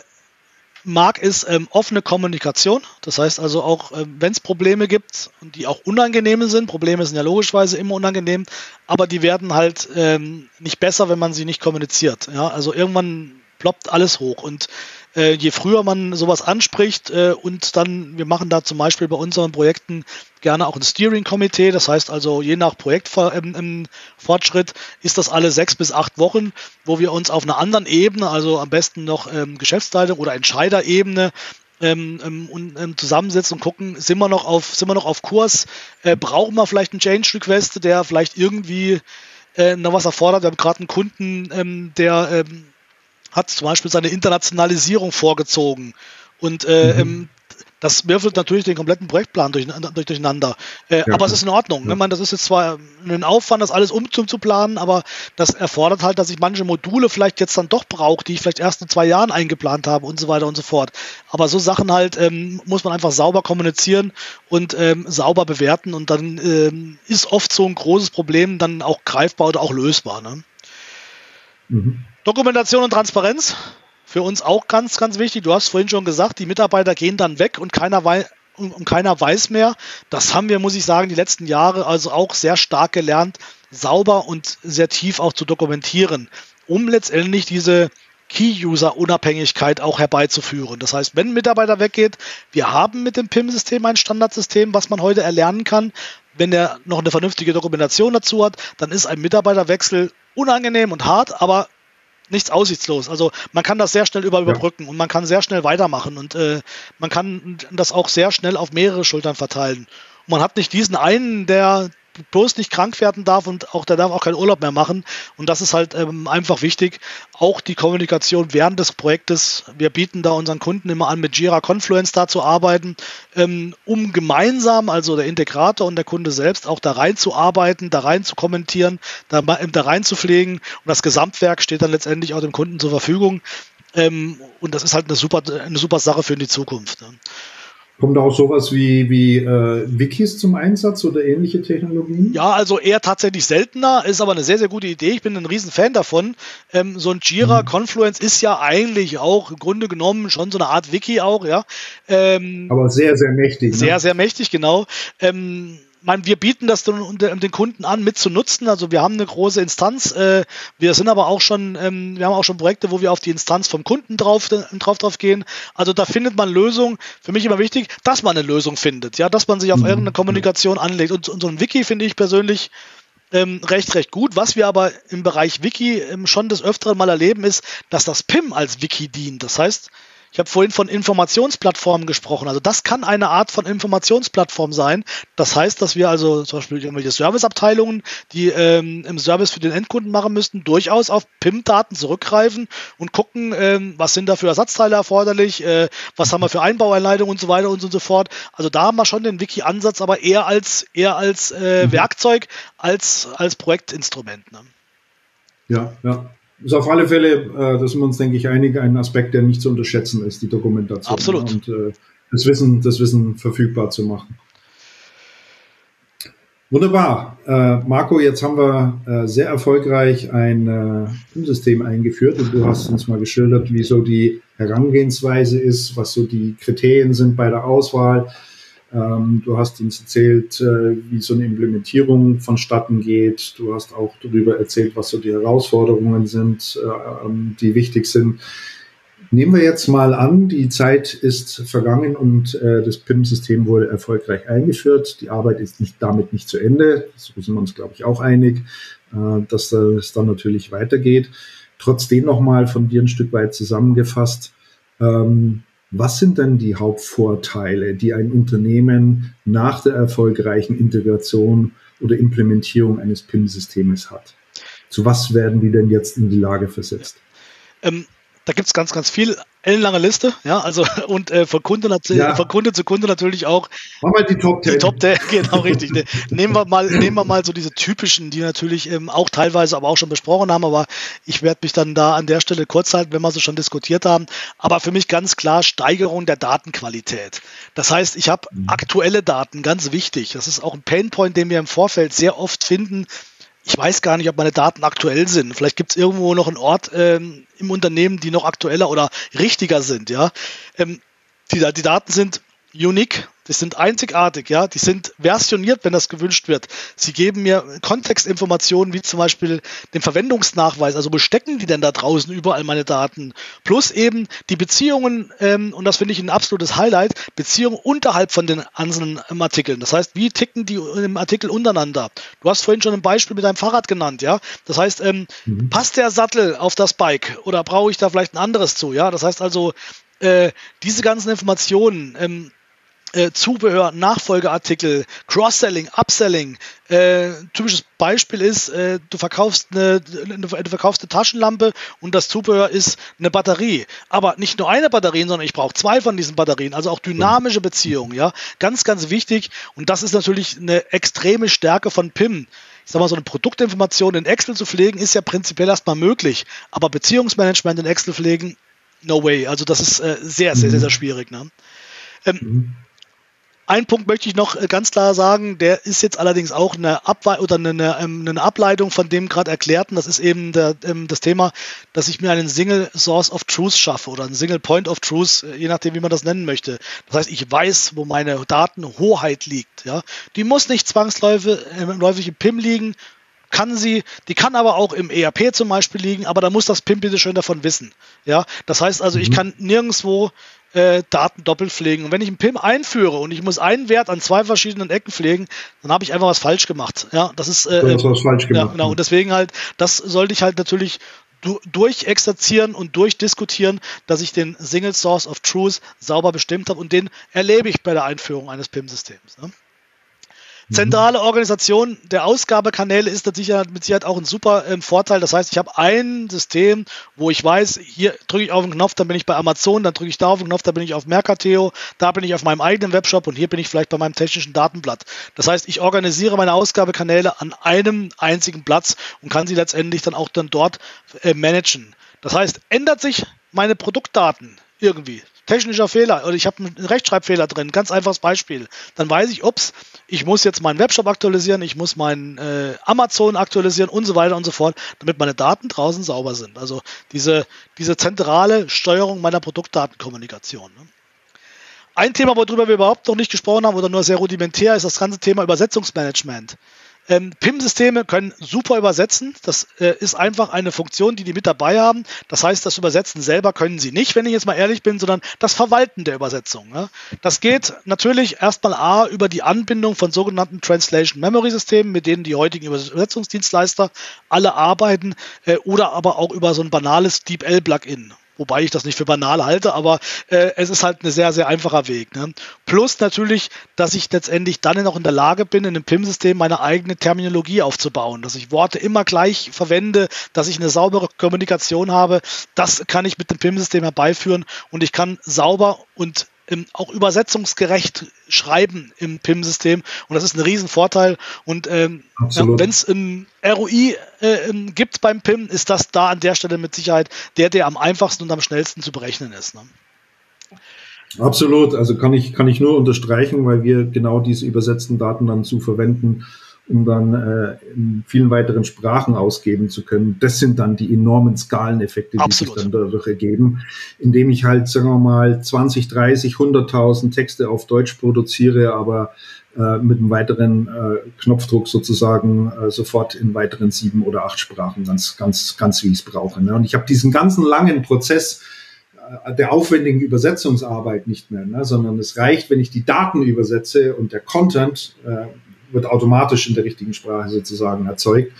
Speaker 2: mag, ist ähm, offene Kommunikation. Das heißt also auch, äh, wenn es Probleme gibt und die auch unangenehme sind, Probleme sind ja logischerweise immer unangenehm, aber die werden halt ähm, nicht besser, wenn man sie nicht kommuniziert. Ja, also irgendwann ploppt alles hoch und äh, je früher man sowas anspricht äh, und dann, wir machen da zum Beispiel bei unseren Projekten gerne auch ein Steering-Komitee, das heißt also je nach Projektfortschritt ist das alle sechs bis acht Wochen, wo wir uns auf einer anderen Ebene, also am besten noch ähm, Geschäftsleitung oder Entscheiderebene, ähm, ähm, und ähm, zusammensetzen und gucken, sind wir noch auf, sind wir noch auf Kurs, äh, brauchen wir vielleicht einen Change Request, der vielleicht irgendwie äh, noch was erfordert. Wir haben gerade einen Kunden, ähm, der ähm, hat zum Beispiel seine Internationalisierung vorgezogen. Und äh, mhm. Ähm, das würfelt natürlich den kompletten Projektplan durch, durcheinander. Äh, ja, aber es ist in Ordnung. Ja. Ne? Man, das ist jetzt zwar ein Aufwand, das alles umzuplanen, aber das erfordert halt, dass ich manche Module vielleicht jetzt dann doch brauche, die ich vielleicht erst in zwei Jahren eingeplant habe und so weiter und so fort. Aber so Sachen halt ähm, muss man einfach sauber kommunizieren und ähm, sauber bewerten und dann ähm, ist oft so ein großes Problem dann auch greifbar oder auch lösbar. Ne? Mhm. Dokumentation und Transparenz. Für uns auch ganz, ganz wichtig. Du hast vorhin schon gesagt, die Mitarbeiter gehen dann weg und keiner weiß, und keiner weiß mehr. Das haben wir, muss ich sagen, die letzten Jahre also auch sehr stark gelernt, sauber und sehr tief auch zu dokumentieren, um letztendlich diese Key-User-Unabhängigkeit auch herbeizuführen. Das heißt, wenn ein Mitarbeiter weggeht, wir haben mit dem PIM-System ein Standardsystem, was man heute erlernen kann. Wenn er noch eine vernünftige Dokumentation dazu hat, dann ist ein Mitarbeiterwechsel unangenehm und hart, aber nichts aussichtslos. Also man kann das sehr schnell über überbrücken ja. und man kann sehr schnell weitermachen und äh, man kann das auch sehr schnell auf mehrere Schultern verteilen. Und man hat nicht diesen einen, der bloß nicht krank werden darf und auch der darf auch keinen Urlaub mehr machen. Und das ist halt ähm, einfach wichtig. Auch die Kommunikation während des Projektes. Wir bieten da unseren Kunden immer an, mit Jira Confluence da zu arbeiten, ähm, um gemeinsam, also der Integrator und der Kunde selbst, auch da rein zu arbeiten, da rein zu kommentieren, da, da rein zu pflegen. Und das Gesamtwerk steht dann letztendlich auch dem Kunden zur Verfügung. Ähm, und das ist halt eine super, eine super Sache für die Zukunft. Ne?
Speaker 1: Kommt auch sowas wie, wie äh, Wikis zum Einsatz oder ähnliche Technologien?
Speaker 2: Ja, also eher tatsächlich seltener, ist aber eine sehr, sehr gute Idee. Ich bin ein riesen Fan davon. Ähm, so ein Jira mhm. Confluence ist ja eigentlich auch im Grunde genommen schon so eine Art Wiki auch, ja.
Speaker 1: Ähm, aber sehr, sehr mächtig.
Speaker 2: Ne? Sehr, sehr mächtig, genau. Ähm, meine, wir bieten das dann den Kunden an, mitzunutzen. Also wir haben eine große Instanz. Äh, wir sind aber auch schon, ähm, wir haben auch schon Projekte, wo wir auf die Instanz vom Kunden drauf, drauf, drauf gehen. Also da findet man Lösungen. Für mich immer wichtig, dass man eine Lösung findet. Ja, dass man sich auf mhm. irgendeine Kommunikation anlegt. Und, und so ein Wiki finde ich persönlich ähm, recht, recht gut. Was wir aber im Bereich Wiki ähm, schon des Öfteren mal erleben, ist, dass das PIM als Wiki dient. Das heißt, ich habe vorhin von Informationsplattformen gesprochen. Also das kann eine Art von Informationsplattform sein. Das heißt, dass wir also zum Beispiel irgendwelche Serviceabteilungen, die ähm, im Service für den Endkunden machen müssten, durchaus auf PIM-Daten zurückgreifen und gucken, ähm, was sind da für Ersatzteile erforderlich, äh, was haben wir für Einbaueinleitungen und so weiter und so fort. Also da haben wir schon den Wiki-Ansatz, aber eher als eher als äh, mhm. Werkzeug als als Projektinstrument. Ne?
Speaker 1: Ja, ja ist auf alle Fälle, äh, da sind wir uns, denke ich, einig, ein Aspekt, der nicht zu unterschätzen ist, die Dokumentation.
Speaker 2: Absolut.
Speaker 1: Und äh, das, Wissen, das Wissen verfügbar zu machen. Wunderbar. Äh, Marco, jetzt haben wir äh, sehr erfolgreich ein äh, System eingeführt und du hast uns mal geschildert, wie so die Herangehensweise ist, was so die Kriterien sind bei der Auswahl, ähm, du hast uns erzählt, äh, wie so eine Implementierung vonstatten geht. Du hast auch darüber erzählt, was so die Herausforderungen sind, äh, ähm, die wichtig sind. Nehmen wir jetzt mal an, die Zeit ist vergangen und äh, das PIM-System wurde erfolgreich eingeführt. Die Arbeit ist nicht, damit nicht zu Ende. So sind wir uns, glaube ich, auch einig, dass es dann natürlich weitergeht. Trotzdem nochmal von dir ein Stück weit zusammengefasst. Ähm, was sind denn die Hauptvorteile, die ein Unternehmen nach der erfolgreichen Integration oder Implementierung eines PIM-Systems hat? Zu was werden die denn jetzt in die Lage versetzt?
Speaker 2: Ähm, da gibt es ganz, ganz viel ellenlange Liste, ja, also und äh, von, Kunde, ja. von Kunde zu Kunde natürlich auch.
Speaker 1: Machen wir die Top 10. Die
Speaker 2: Top 10, genau richtig. Ne. Nehmen wir mal, nehmen wir mal so diese typischen, die natürlich ähm, auch teilweise aber auch schon besprochen haben, aber ich werde mich dann da an der Stelle kurz halten, wenn wir sie schon diskutiert haben. Aber für mich ganz klar Steigerung der Datenqualität. Das heißt, ich habe mhm. aktuelle Daten, ganz wichtig. Das ist auch ein Painpoint, den wir im Vorfeld sehr oft finden ich weiß gar nicht, ob meine Daten aktuell sind. Vielleicht gibt es irgendwo noch einen Ort ähm, im Unternehmen, die noch aktueller oder richtiger sind. Ja, ähm, die, die Daten sind unique, die sind einzigartig, ja, die sind versioniert, wenn das gewünscht wird. Sie geben mir Kontextinformationen, wie zum Beispiel den Verwendungsnachweis, also wo stecken die denn da draußen überall meine Daten? Plus eben die Beziehungen, ähm, und das finde ich ein absolutes Highlight, Beziehungen unterhalb von den einzelnen ähm, Artikeln. Das heißt, wie ticken die im Artikel untereinander? Du hast vorhin schon ein Beispiel mit deinem Fahrrad genannt, ja. Das heißt, ähm, mhm. passt der Sattel auf das Bike oder brauche ich da vielleicht ein anderes zu? Ja, das heißt also, äh, diese ganzen Informationen, ähm, äh, Zubehör, Nachfolgeartikel, Cross-Selling, Upselling. Äh, typisches Beispiel ist, äh, du verkaufst eine, du verkaufst eine Taschenlampe und das Zubehör ist eine Batterie. Aber nicht nur eine Batterie, sondern ich brauche zwei von diesen Batterien, also auch dynamische Beziehungen, ja. Ganz, ganz wichtig. Und das ist natürlich eine extreme Stärke von PIM. Ich sag mal, so eine Produktinformation in Excel zu pflegen, ist ja prinzipiell erstmal möglich. Aber Beziehungsmanagement in Excel pflegen, no way. Also das ist äh, sehr, sehr, sehr, sehr schwierig. Ne? Ähm, mhm. Ein Punkt möchte ich noch äh, ganz klar sagen, der ist jetzt allerdings auch eine, Abwe oder eine, ähm, eine Ableitung von dem gerade erklärten. Das ist eben der, ähm, das Thema, dass ich mir einen Single Source of Truth schaffe oder einen Single Point of Truth, äh, je nachdem, wie man das nennen möchte. Das heißt, ich weiß, wo meine Datenhoheit liegt. Ja, die muss nicht zwangsläufig im PIM liegen, kann sie, die kann aber auch im ERP zum Beispiel liegen, aber da muss das PIM bitte schön davon wissen. Ja, das heißt also, mhm. ich kann nirgendwo äh, Daten doppelt pflegen. Und wenn ich einen PIM einführe und ich muss einen Wert an zwei verschiedenen Ecken pflegen, dann habe ich einfach was falsch gemacht. Ja, das ist äh, das was falsch gemacht. Ja, genau. Und deswegen halt, das sollte ich halt natürlich du, durchexerzieren und durchdiskutieren, dass ich den Single Source of Truth sauber bestimmt habe und den erlebe ich bei der Einführung eines PIM-Systems. Ne? Mhm. Zentrale Organisation der Ausgabekanäle ist natürlich mit Sicherheit auch ein super ähm, Vorteil. Das heißt, ich habe ein System, wo ich weiß, hier drücke ich auf den Knopf, dann bin ich bei Amazon, dann drücke ich da auf den Knopf, dann bin ich auf Mercateo, da bin ich auf meinem eigenen Webshop und hier bin ich vielleicht bei meinem technischen Datenblatt. Das heißt, ich organisiere meine Ausgabekanäle an einem einzigen Platz und kann sie letztendlich dann auch dann dort äh, managen. Das heißt, ändert sich meine Produktdaten irgendwie, technischer Fehler oder ich habe einen Rechtschreibfehler drin, ganz einfaches Beispiel, dann weiß ich, ups, ich muss jetzt meinen Webshop aktualisieren, ich muss meinen äh, Amazon aktualisieren und so weiter und so fort, damit meine Daten draußen sauber sind. Also diese, diese zentrale Steuerung meiner Produktdatenkommunikation. Ne? Ein Thema, worüber wir überhaupt noch nicht gesprochen haben oder nur sehr rudimentär, ist das ganze Thema Übersetzungsmanagement. Ähm, PIM-Systeme können super übersetzen. Das äh, ist einfach eine Funktion, die die mit dabei haben. Das heißt, das Übersetzen selber können sie nicht, wenn ich jetzt mal ehrlich bin, sondern das Verwalten der Übersetzung. Ne? Das geht natürlich erstmal A über die Anbindung von sogenannten Translation Memory Systemen, mit denen die heutigen Übersetzungsdienstleister alle arbeiten, äh, oder aber auch über so ein banales DeepL Plugin wobei ich das nicht für banal halte, aber äh, es ist halt ein sehr, sehr einfacher Weg. Ne? Plus natürlich, dass ich letztendlich dann noch in der Lage bin, in einem PIM-System meine eigene Terminologie aufzubauen, dass ich Worte immer gleich verwende, dass ich eine saubere Kommunikation habe. Das kann ich mit dem PIM-System herbeiführen und ich kann sauber und ähm, auch übersetzungsgerecht schreiben im PIM-System und das ist ein Riesenvorteil. Und ähm, ja, wenn es ein ROI äh, gibt beim PIM, ist das da an der Stelle mit Sicherheit der, der am einfachsten und am schnellsten zu berechnen ist. Ne?
Speaker 1: Absolut, also kann ich, kann ich nur unterstreichen, weil wir genau diese übersetzten Daten dann zu verwenden um dann äh, in vielen weiteren Sprachen ausgeben zu können. Das sind dann die enormen Skaleneffekte, die Absolut. sich dann dadurch ergeben, indem ich halt, sagen wir mal, 20, 30, 100.000 Texte auf Deutsch produziere, aber äh, mit einem weiteren äh, Knopfdruck sozusagen äh, sofort in weiteren sieben oder acht Sprachen, ganz, ganz, ganz wie ich es brauche. Ne? Und ich habe diesen ganzen langen Prozess äh, der aufwendigen Übersetzungsarbeit nicht mehr, ne? sondern es reicht, wenn ich die Daten übersetze und der Content äh, wird automatisch in der richtigen Sprache sozusagen erzeugt.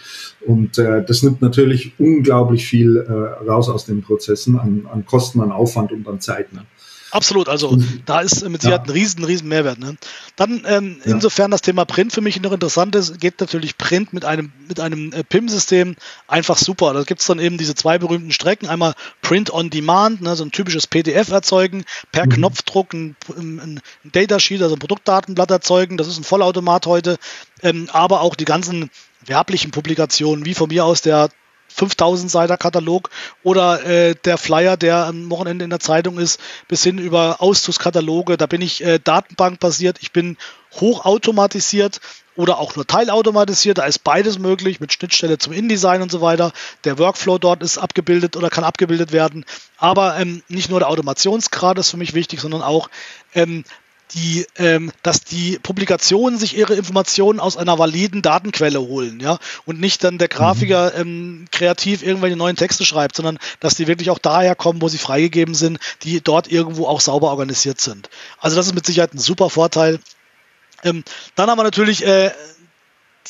Speaker 1: Und äh, das nimmt natürlich unglaublich viel äh, raus aus den Prozessen an, an Kosten, an Aufwand und an Zeit. Ne?
Speaker 2: Absolut, also mhm. da ist mit Sicherheit ja. ein riesen, riesen Mehrwert. Ne? Dann ähm, ja. insofern das Thema Print für mich noch interessant ist, geht natürlich Print mit einem, mit einem äh, PIM-System einfach super. Da gibt es dann eben diese zwei berühmten Strecken, einmal Print on Demand, ne, so ein typisches PDF erzeugen, per mhm. Knopfdruck ein, ein, ein Datasheet, also ein Produktdatenblatt erzeugen, das ist ein Vollautomat heute, ähm, aber auch die ganzen werblichen Publikationen, wie von mir aus der 5000 Seiter Katalog oder äh, der Flyer, der am Wochenende in der Zeitung ist, bis hin über Auszugskataloge. Da bin ich äh, datenbankbasiert, ich bin hochautomatisiert oder auch nur teilautomatisiert. Da ist beides möglich mit Schnittstelle zum InDesign und so weiter. Der Workflow dort ist abgebildet oder kann abgebildet werden. Aber ähm, nicht nur der Automationsgrad ist für mich wichtig, sondern auch ähm, die, ähm, dass die Publikationen sich ihre Informationen aus einer validen Datenquelle holen, ja, und nicht dann der Grafiker mhm. ähm, kreativ irgendwelche neuen Texte schreibt, sondern dass die wirklich auch daher kommen, wo sie freigegeben sind, die dort irgendwo auch sauber organisiert sind. Also das ist mit Sicherheit ein super Vorteil. Ähm, dann haben wir natürlich äh,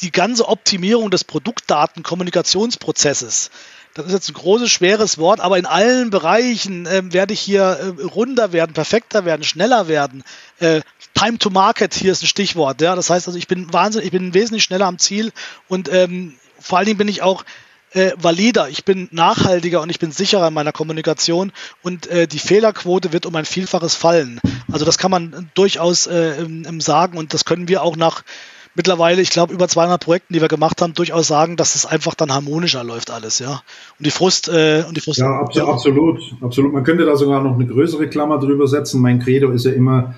Speaker 2: die ganze Optimierung des Produktdatenkommunikationsprozesses. Das ist jetzt ein großes, schweres Wort, aber in allen Bereichen äh, werde ich hier äh, runder werden, perfekter werden, schneller werden. Äh, Time to Market hier ist ein Stichwort. Ja? Das heißt also, ich bin wahnsinnig, ich bin wesentlich schneller am Ziel und ähm, vor allen Dingen bin ich auch äh, valider, ich bin nachhaltiger und ich bin sicherer in meiner Kommunikation und äh, die Fehlerquote wird um ein Vielfaches fallen. Also das kann man durchaus äh, sagen und das können wir auch nach mittlerweile, ich glaube, über 200 Projekten, die wir gemacht haben, durchaus sagen, dass es einfach dann harmonischer läuft alles, ja. Und die Frust, äh, und die Frust.
Speaker 1: Ja, absolut, absolut, absolut. Man könnte da sogar noch eine größere Klammer drüber setzen. Mein Credo ist ja immer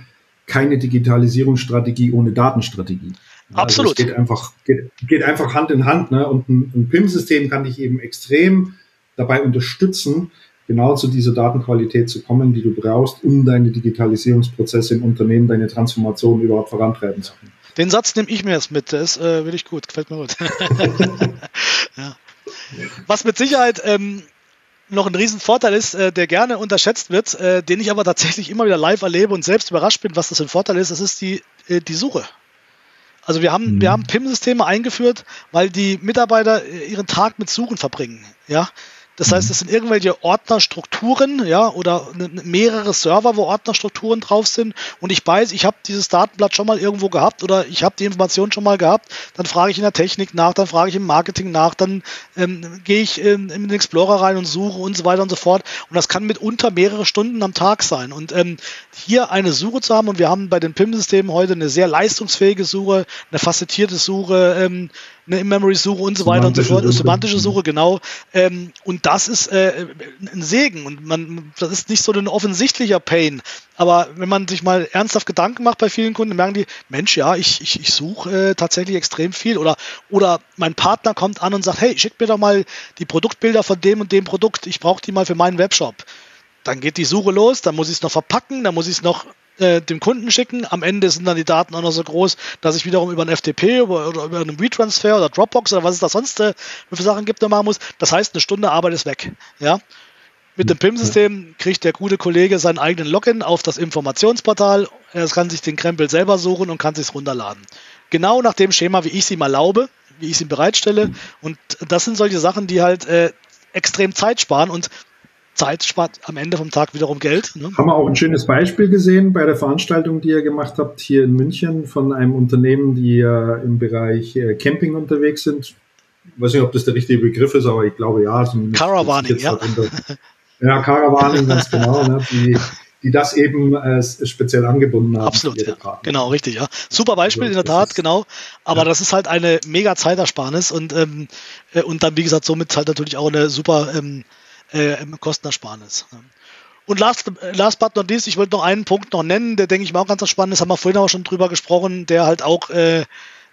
Speaker 1: keine Digitalisierungsstrategie ohne Datenstrategie.
Speaker 2: Absolut.
Speaker 1: Also es geht einfach, geht, geht einfach Hand in Hand, ne? Und ein, ein PIM-System kann dich eben extrem dabei unterstützen, genau zu dieser Datenqualität zu kommen, die du brauchst, um deine Digitalisierungsprozesse im Unternehmen, deine Transformation überhaupt vorantreiben zu können.
Speaker 2: Den Satz nehme ich mir jetzt mit. Das äh, will ich gut, gefällt mir gut. ja. Was mit Sicherheit ähm, noch ein Riesenvorteil ist, äh, der gerne unterschätzt wird, äh, den ich aber tatsächlich immer wieder live erlebe und selbst überrascht bin, was das für ein Vorteil ist, das ist die, äh, die Suche. Also wir haben, mhm. wir haben PIM-Systeme eingeführt, weil die Mitarbeiter äh, ihren Tag mit Suchen verbringen. Ja, das heißt, mhm. es sind irgendwelche Ordnerstrukturen, ja, oder mehrere Server, wo Ordnerstrukturen drauf sind. Und ich weiß, ich habe dieses Datenblatt schon mal irgendwo gehabt oder ich habe die Information schon mal gehabt. Dann frage ich in der Technik nach, dann frage ich im Marketing nach, dann ähm, gehe ich ähm, in den Explorer rein und suche und so weiter und so fort. Und das kann mitunter mehrere Stunden am Tag sein. Und ähm, hier eine Suche zu haben, und wir haben bei den PIM-Systemen heute eine sehr leistungsfähige Suche, eine facettierte Suche, ähm, eine In-Memory-Suche und so weiter und so fort, semantische Suche, genau. Ähm, und das ist äh, ein Segen und man, das ist nicht so ein offensichtlicher Pain. Aber wenn man sich mal ernsthaft Gedanken macht bei vielen Kunden, merken die, Mensch, ja, ich, ich, ich suche äh, tatsächlich extrem viel. Oder, oder mein Partner kommt an und sagt, hey, schick mir doch mal die Produktbilder von dem und dem Produkt, ich brauche die mal für meinen Webshop. Dann geht die Suche los, dann muss ich es noch verpacken, dann muss ich es noch äh, dem Kunden schicken. Am Ende sind dann die Daten auch noch so groß, dass ich wiederum über ein FTP oder, oder über einen WeTransfer oder Dropbox oder was es da sonst äh, für Sachen gibt, machen muss. Das heißt, eine Stunde Arbeit ist weg. Ja. Mit dem PIM-System kriegt der gute Kollege seinen eigenen Login auf das Informationsportal. Er kann sich den Krempel selber suchen und kann sich runterladen. Genau nach dem Schema, wie ich es ihm erlaube, wie ich es ihm bereitstelle. Und das sind solche Sachen, die halt äh, extrem Zeit sparen und Zeit spart am Ende vom Tag wiederum Geld.
Speaker 1: Ne? Haben wir auch ein schönes Beispiel gesehen bei der Veranstaltung, die ihr gemacht habt hier in München von einem Unternehmen, die ja im Bereich äh, Camping unterwegs sind. Ich weiß nicht, ob das der richtige Begriff ist, aber ich glaube ja.
Speaker 2: Caravaning, ja.
Speaker 1: ja, Caravaning, ganz genau. Ne? Die, die das eben äh, speziell angebunden haben.
Speaker 2: Absolut, ja. genau, richtig, ja. Super Beispiel also, in der Tat, genau. Aber ja. das ist halt eine mega Zeitersparnis und, ähm, äh, und dann, wie gesagt, somit halt natürlich auch eine super ähm, äh, Kostenersparnis. Und last, last but not least, ich wollte noch einen Punkt noch nennen, der denke ich mal auch ganz spannend ist, haben wir vorhin auch schon drüber gesprochen, der halt auch äh,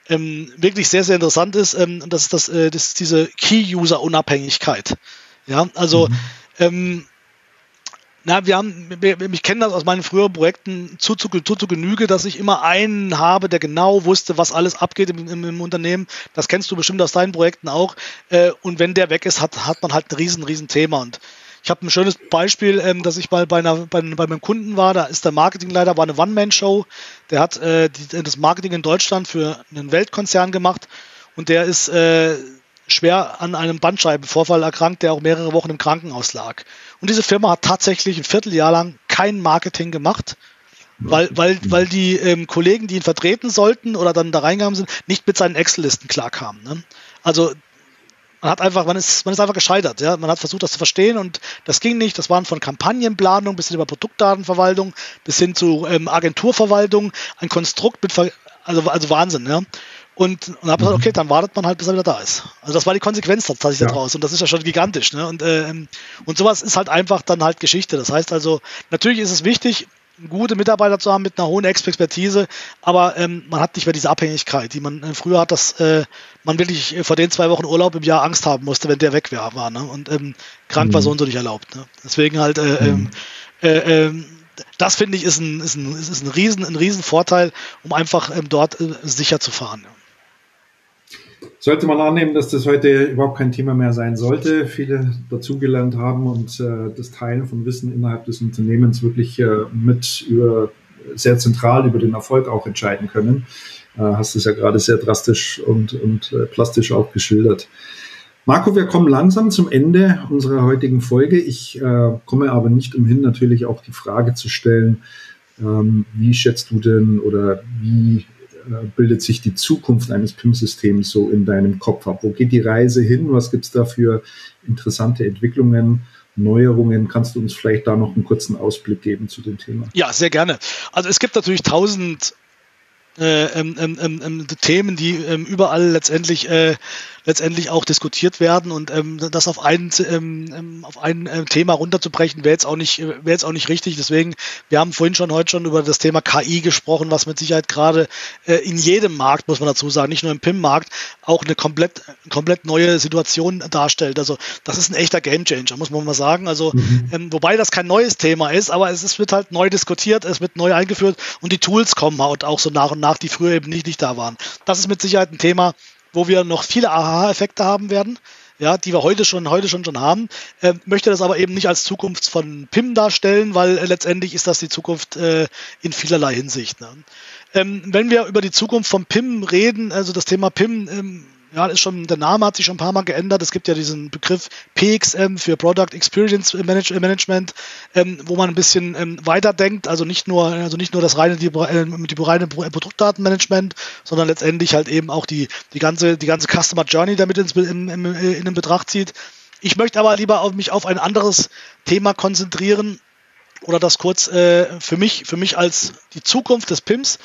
Speaker 2: ähm, wirklich sehr, sehr interessant ist. Ähm, das ist das, äh, das ist diese Key-User-Unabhängigkeit. Ja, also mhm. ähm, na, wir haben, ich kenne das aus meinen früheren Projekten zu, zu, zu, zu, Genüge, dass ich immer einen habe, der genau wusste, was alles abgeht im, im, im Unternehmen. Das kennst du bestimmt aus deinen Projekten auch. Äh, und wenn der weg ist, hat, hat man halt ein riesen, riesen Thema. Und ich habe ein schönes Beispiel, ähm, dass ich mal bei, einer, bei, bei meinem Kunden war. Da ist der Marketingleiter, war eine One-Man-Show. Der hat äh, die, das Marketing in Deutschland für einen Weltkonzern gemacht. Und der ist äh, schwer an einem Bandscheibenvorfall erkrankt, der auch mehrere Wochen im Krankenhaus lag. Und diese Firma hat tatsächlich ein Vierteljahr lang kein Marketing gemacht, weil, weil, weil die ähm, Kollegen, die ihn vertreten sollten oder dann da reingegangen sind, nicht mit seinen Excel-Listen klarkamen. Ne? Also man hat einfach, man ist, man ist einfach gescheitert. Ja? Man hat versucht, das zu verstehen und das ging nicht. Das waren von Kampagnenplanung bis hin über Produktdatenverwaltung bis hin zu ähm, Agenturverwaltung ein Konstrukt mit, also, also Wahnsinn. Ja? Und, und habe gesagt, mhm. okay, dann wartet man halt, bis er wieder da ist. Also das war die Konsequenz tatsächlich ja. daraus und das ist ja schon gigantisch. Ne? Und, äh, und sowas ist halt einfach dann halt Geschichte. Das heißt also, natürlich ist es wichtig, gute Mitarbeiter zu haben mit einer hohen Expertise, aber ähm, man hat nicht mehr diese Abhängigkeit, die man äh, früher hat, dass äh, man wirklich vor den zwei Wochen Urlaub im Jahr Angst haben musste, wenn der weg war. war ne? Und ähm, krank mhm. war so und so nicht erlaubt. Ne? Deswegen halt, äh, mhm. äh, äh, das finde ich ist ein, ist ein, ist ein, riesen, ein riesen Vorteil, um einfach ähm, dort äh, sicher zu fahren.
Speaker 1: Sollte man annehmen, dass das heute überhaupt kein Thema mehr sein sollte. Viele dazugelernt haben und äh, das Teilen von Wissen innerhalb des Unternehmens wirklich äh, mit über sehr zentral über den Erfolg auch entscheiden können. Äh, hast es ja gerade sehr drastisch und, und äh, plastisch auch geschildert. Marco, wir kommen langsam zum Ende unserer heutigen Folge. Ich äh, komme aber nicht umhin, natürlich auch die Frage zu stellen, ähm, wie schätzt du denn oder wie bildet sich die Zukunft eines PIM-Systems so in deinem Kopf ab? Wo geht die Reise hin? Was gibt es da für interessante Entwicklungen? Neuerungen. Kannst du uns vielleicht da noch einen kurzen Ausblick geben zu dem Thema?
Speaker 2: Ja, sehr gerne. Also es gibt natürlich tausend äh, ähm, ähm, ähm, ähm Themen, die ähm, überall letztendlich äh, letztendlich auch diskutiert werden und ähm, das auf ein, ähm, ähm, auf ein äh, Thema runterzubrechen, wäre jetzt auch nicht, wäre jetzt auch nicht richtig. Deswegen, wir haben vorhin schon heute schon über das Thema KI gesprochen, was mit Sicherheit gerade äh, in jedem Markt, muss man dazu sagen, nicht nur im PIM-Markt, auch eine komplett, komplett neue Situation darstellt. Also das ist ein echter Gamechanger, muss man mal sagen. Also mhm. ähm, wobei das kein neues Thema ist, aber es ist, wird halt neu diskutiert, es wird neu eingeführt und die Tools kommen halt auch so nach und nach, die früher eben nicht, nicht da waren. Das ist mit Sicherheit ein Thema, wo wir noch viele Aha-Effekte haben werden, ja, die wir heute schon, heute schon schon haben. Äh, möchte das aber eben nicht als Zukunft von PIM darstellen, weil äh, letztendlich ist das die Zukunft äh, in vielerlei Hinsicht. Ne? Ähm, wenn wir über die Zukunft von PIM reden, also das Thema PIM, ähm, ja, ist schon, der Name hat sich schon ein paar Mal geändert. Es gibt ja diesen Begriff PXM für Product Experience Management, ähm, wo man ein bisschen ähm, weiterdenkt, also nicht nur, also nicht nur das reine, die, äh, die reine Produktdatenmanagement, sondern letztendlich halt eben auch die, die ganze, die ganze Customer Journey damit ins, in, in, in den Betracht zieht. Ich möchte aber lieber auf mich auf ein anderes Thema konzentrieren oder das kurz äh, für mich, für mich als die Zukunft des PIMs äh,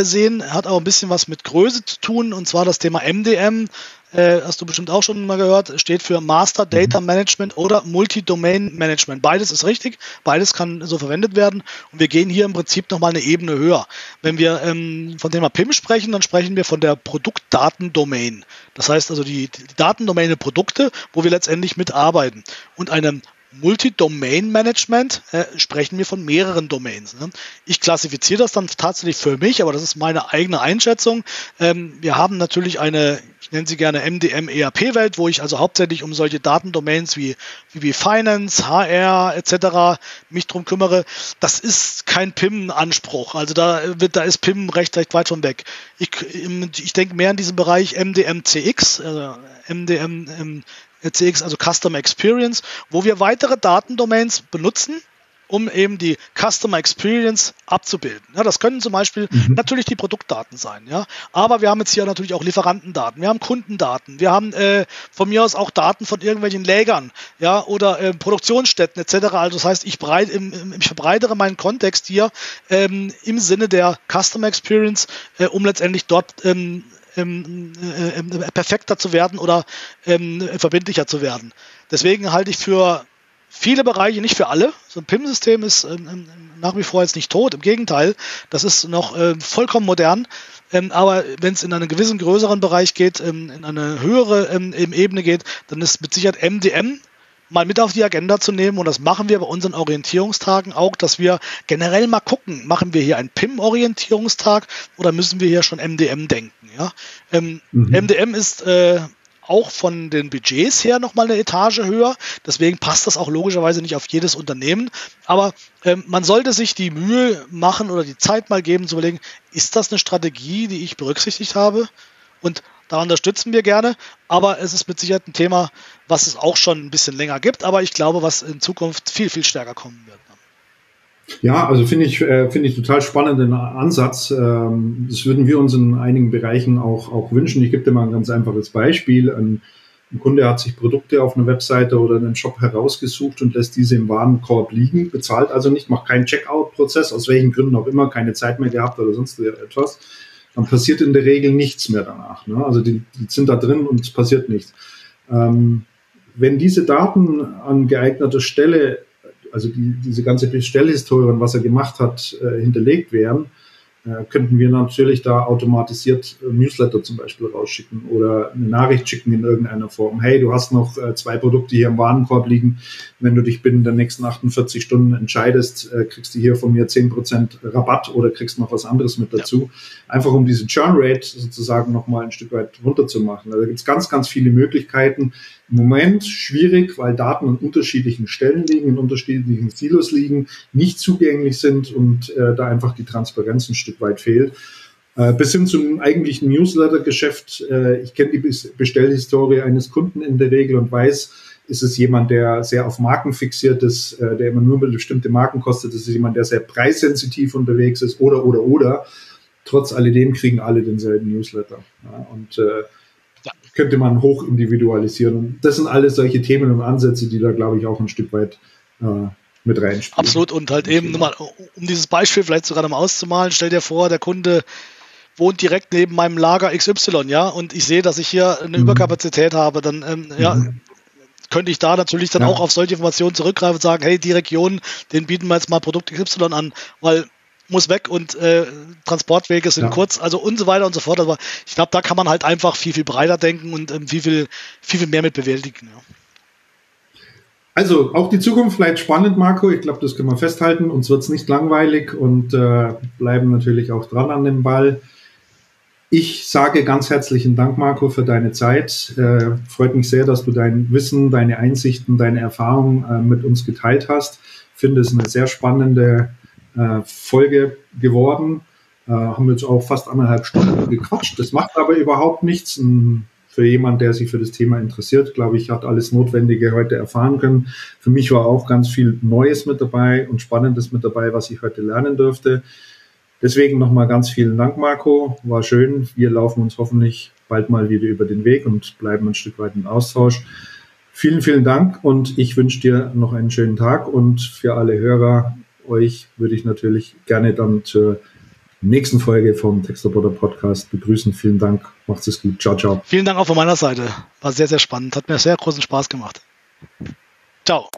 Speaker 2: sehen, hat auch ein bisschen was mit Größe zu tun und zwar das Thema MDM, äh, hast du bestimmt auch schon mal gehört, steht für Master Data mhm. Management oder Multi-Domain Management. Beides ist richtig, beides kann so verwendet werden und wir gehen hier im Prinzip nochmal eine Ebene höher. Wenn wir ähm, von Thema PIM sprechen, dann sprechen wir von der Produktdatendomain. Das heißt also die, die Datendomäne Produkte, wo wir letztendlich mitarbeiten. Und eine Multi-Domain-Management äh, sprechen wir von mehreren Domains. Ne? Ich klassifiziere das dann tatsächlich für mich, aber das ist meine eigene Einschätzung. Ähm, wir haben natürlich eine, ich nenne sie gerne MDM-ERP-Welt, wo ich also hauptsächlich um solche Datendomains wie, wie Finance, HR etc. mich drum kümmere. Das ist kein PIM-Anspruch. Also da wird, da ist PIM recht, recht weit von weg. Ich, ich denke mehr in diesem Bereich MDM-CX, also MDM CX, also Customer Experience, wo wir weitere Datendomains benutzen, um eben die Customer Experience abzubilden. Ja, das können zum Beispiel mhm. natürlich die Produktdaten sein, ja. Aber wir haben jetzt hier natürlich auch Lieferantendaten, wir haben Kundendaten, wir haben äh, von mir aus auch Daten von irgendwelchen Lägern, ja, oder äh, Produktionsstätten etc. Also das heißt, ich, breit, im, ich verbreitere meinen Kontext hier ähm, im Sinne der Customer Experience, äh, um letztendlich dort ähm, ähm, äh, ähm, perfekter zu werden oder ähm, verbindlicher zu werden. Deswegen halte ich für viele Bereiche, nicht für alle. So ein PIM-System ist ähm, ähm, nach wie vor jetzt nicht tot, im Gegenteil, das ist noch äh, vollkommen modern. Ähm, aber wenn es in einen gewissen größeren Bereich geht, ähm, in eine höhere Ebene geht, dann ist mit Sicherheit MDM mal mit auf die Agenda zu nehmen. Und das machen wir bei unseren Orientierungstagen auch, dass wir generell mal gucken, machen wir hier einen PIM-Orientierungstag oder müssen wir hier schon MDM denken? Ja? Ähm, mhm. MDM ist äh, auch von den Budgets her nochmal eine Etage höher. Deswegen passt das auch logischerweise nicht auf jedes Unternehmen. Aber ähm, man sollte sich die Mühe machen oder die Zeit mal geben zu überlegen, ist das eine Strategie, die ich berücksichtigt habe? Und da unterstützen wir gerne, aber es ist mit Sicherheit ein Thema, was es auch schon ein bisschen länger gibt, aber ich glaube, was in Zukunft viel, viel stärker kommen wird.
Speaker 1: Ja, also finde ich, äh, finde ich total spannenden Ansatz. Ähm, das würden wir uns in einigen Bereichen auch, auch wünschen. Ich gebe dir mal ein ganz einfaches Beispiel. Ein, ein Kunde hat sich Produkte auf einer Webseite oder einen Shop herausgesucht und lässt diese im Warenkorb liegen, bezahlt also nicht, macht keinen Checkout-Prozess, aus welchen Gründen auch immer, keine Zeit mehr gehabt oder sonst etwas dann passiert in der Regel nichts mehr danach. Ne? Also die, die sind da drin und es passiert nichts. Ähm, wenn diese Daten an geeigneter Stelle, also die, diese ganze Bestellhistorie und was er gemacht hat, äh, hinterlegt wären, äh, könnten wir natürlich da automatisiert äh, Newsletter zum Beispiel rausschicken oder eine Nachricht schicken in irgendeiner Form. Hey, du hast noch äh, zwei Produkte hier im Warenkorb liegen. Wenn du dich binnen der nächsten 48 Stunden entscheidest, äh, kriegst du hier von mir 10% Rabatt oder kriegst noch was anderes mit dazu. Ja. Einfach um diese Churn Rate sozusagen nochmal ein Stück weit runterzumachen. Also da gibt es ganz, ganz viele Möglichkeiten. Im Moment schwierig, weil Daten an unterschiedlichen Stellen liegen, in unterschiedlichen Silos liegen, nicht zugänglich sind und äh, da einfach die Transparenz ein Stück weit fehlt. Äh, bis hin zum eigentlichen Newsletter-Geschäft. Äh, ich kenne die Bestellhistorie eines Kunden in der Regel und weiß, ist es jemand, der sehr auf Marken fixiert ist, äh, der immer nur bestimmte Marken kostet, ist es jemand, der sehr preissensitiv unterwegs ist oder, oder, oder. Trotz alledem kriegen alle denselben Newsletter. Ja, und äh. Könnte man hoch individualisieren. Und das sind alles solche Themen und Ansätze, die da, glaube ich, auch ein Stück weit äh, mit reinspielen.
Speaker 2: Absolut. Und halt eben, mal, um dieses Beispiel vielleicht sogar nochmal auszumalen, stell dir vor, der Kunde wohnt direkt neben meinem Lager XY, ja, und ich sehe, dass ich hier eine mhm. Überkapazität habe, dann ähm, ja, mhm. könnte ich da natürlich dann ja. auch auf solche Informationen zurückgreifen und sagen, hey, die Region, den bieten wir jetzt mal Produkt XY an, weil muss weg und äh, Transportwege sind ja. kurz, also und so weiter und so fort. Aber ich glaube, da kann man halt einfach viel, viel breiter denken und ähm, viel, viel, viel, viel mehr mit bewältigen. Ja.
Speaker 1: Also auch die Zukunft bleibt spannend, Marco. Ich glaube, das können wir festhalten. Uns wird es nicht langweilig und äh, bleiben natürlich auch dran an dem Ball. Ich sage ganz herzlichen Dank, Marco, für deine Zeit. Äh, freut mich sehr, dass du dein Wissen, deine Einsichten, deine Erfahrungen äh, mit uns geteilt hast. Finde es eine sehr spannende Folge geworden. Äh, haben jetzt auch fast anderthalb Stunden gequatscht. Das macht aber überhaupt nichts. Ein für jemand, der sich für das Thema interessiert, glaube ich, hat alles Notwendige heute erfahren können. Für mich war auch ganz viel Neues mit dabei und Spannendes mit dabei, was ich heute lernen durfte. Deswegen nochmal ganz vielen Dank, Marco. War schön. Wir laufen uns hoffentlich bald mal wieder über den Weg und bleiben ein Stück weit im Austausch. Vielen, vielen Dank und ich wünsche dir noch einen schönen Tag und für alle Hörer, euch würde ich natürlich gerne dann zur nächsten Folge vom Textroboter Podcast begrüßen. Vielen Dank. Macht's es gut. Ciao, ciao.
Speaker 2: Vielen Dank auch von meiner Seite. War sehr, sehr spannend. Hat mir sehr großen Spaß gemacht. Ciao.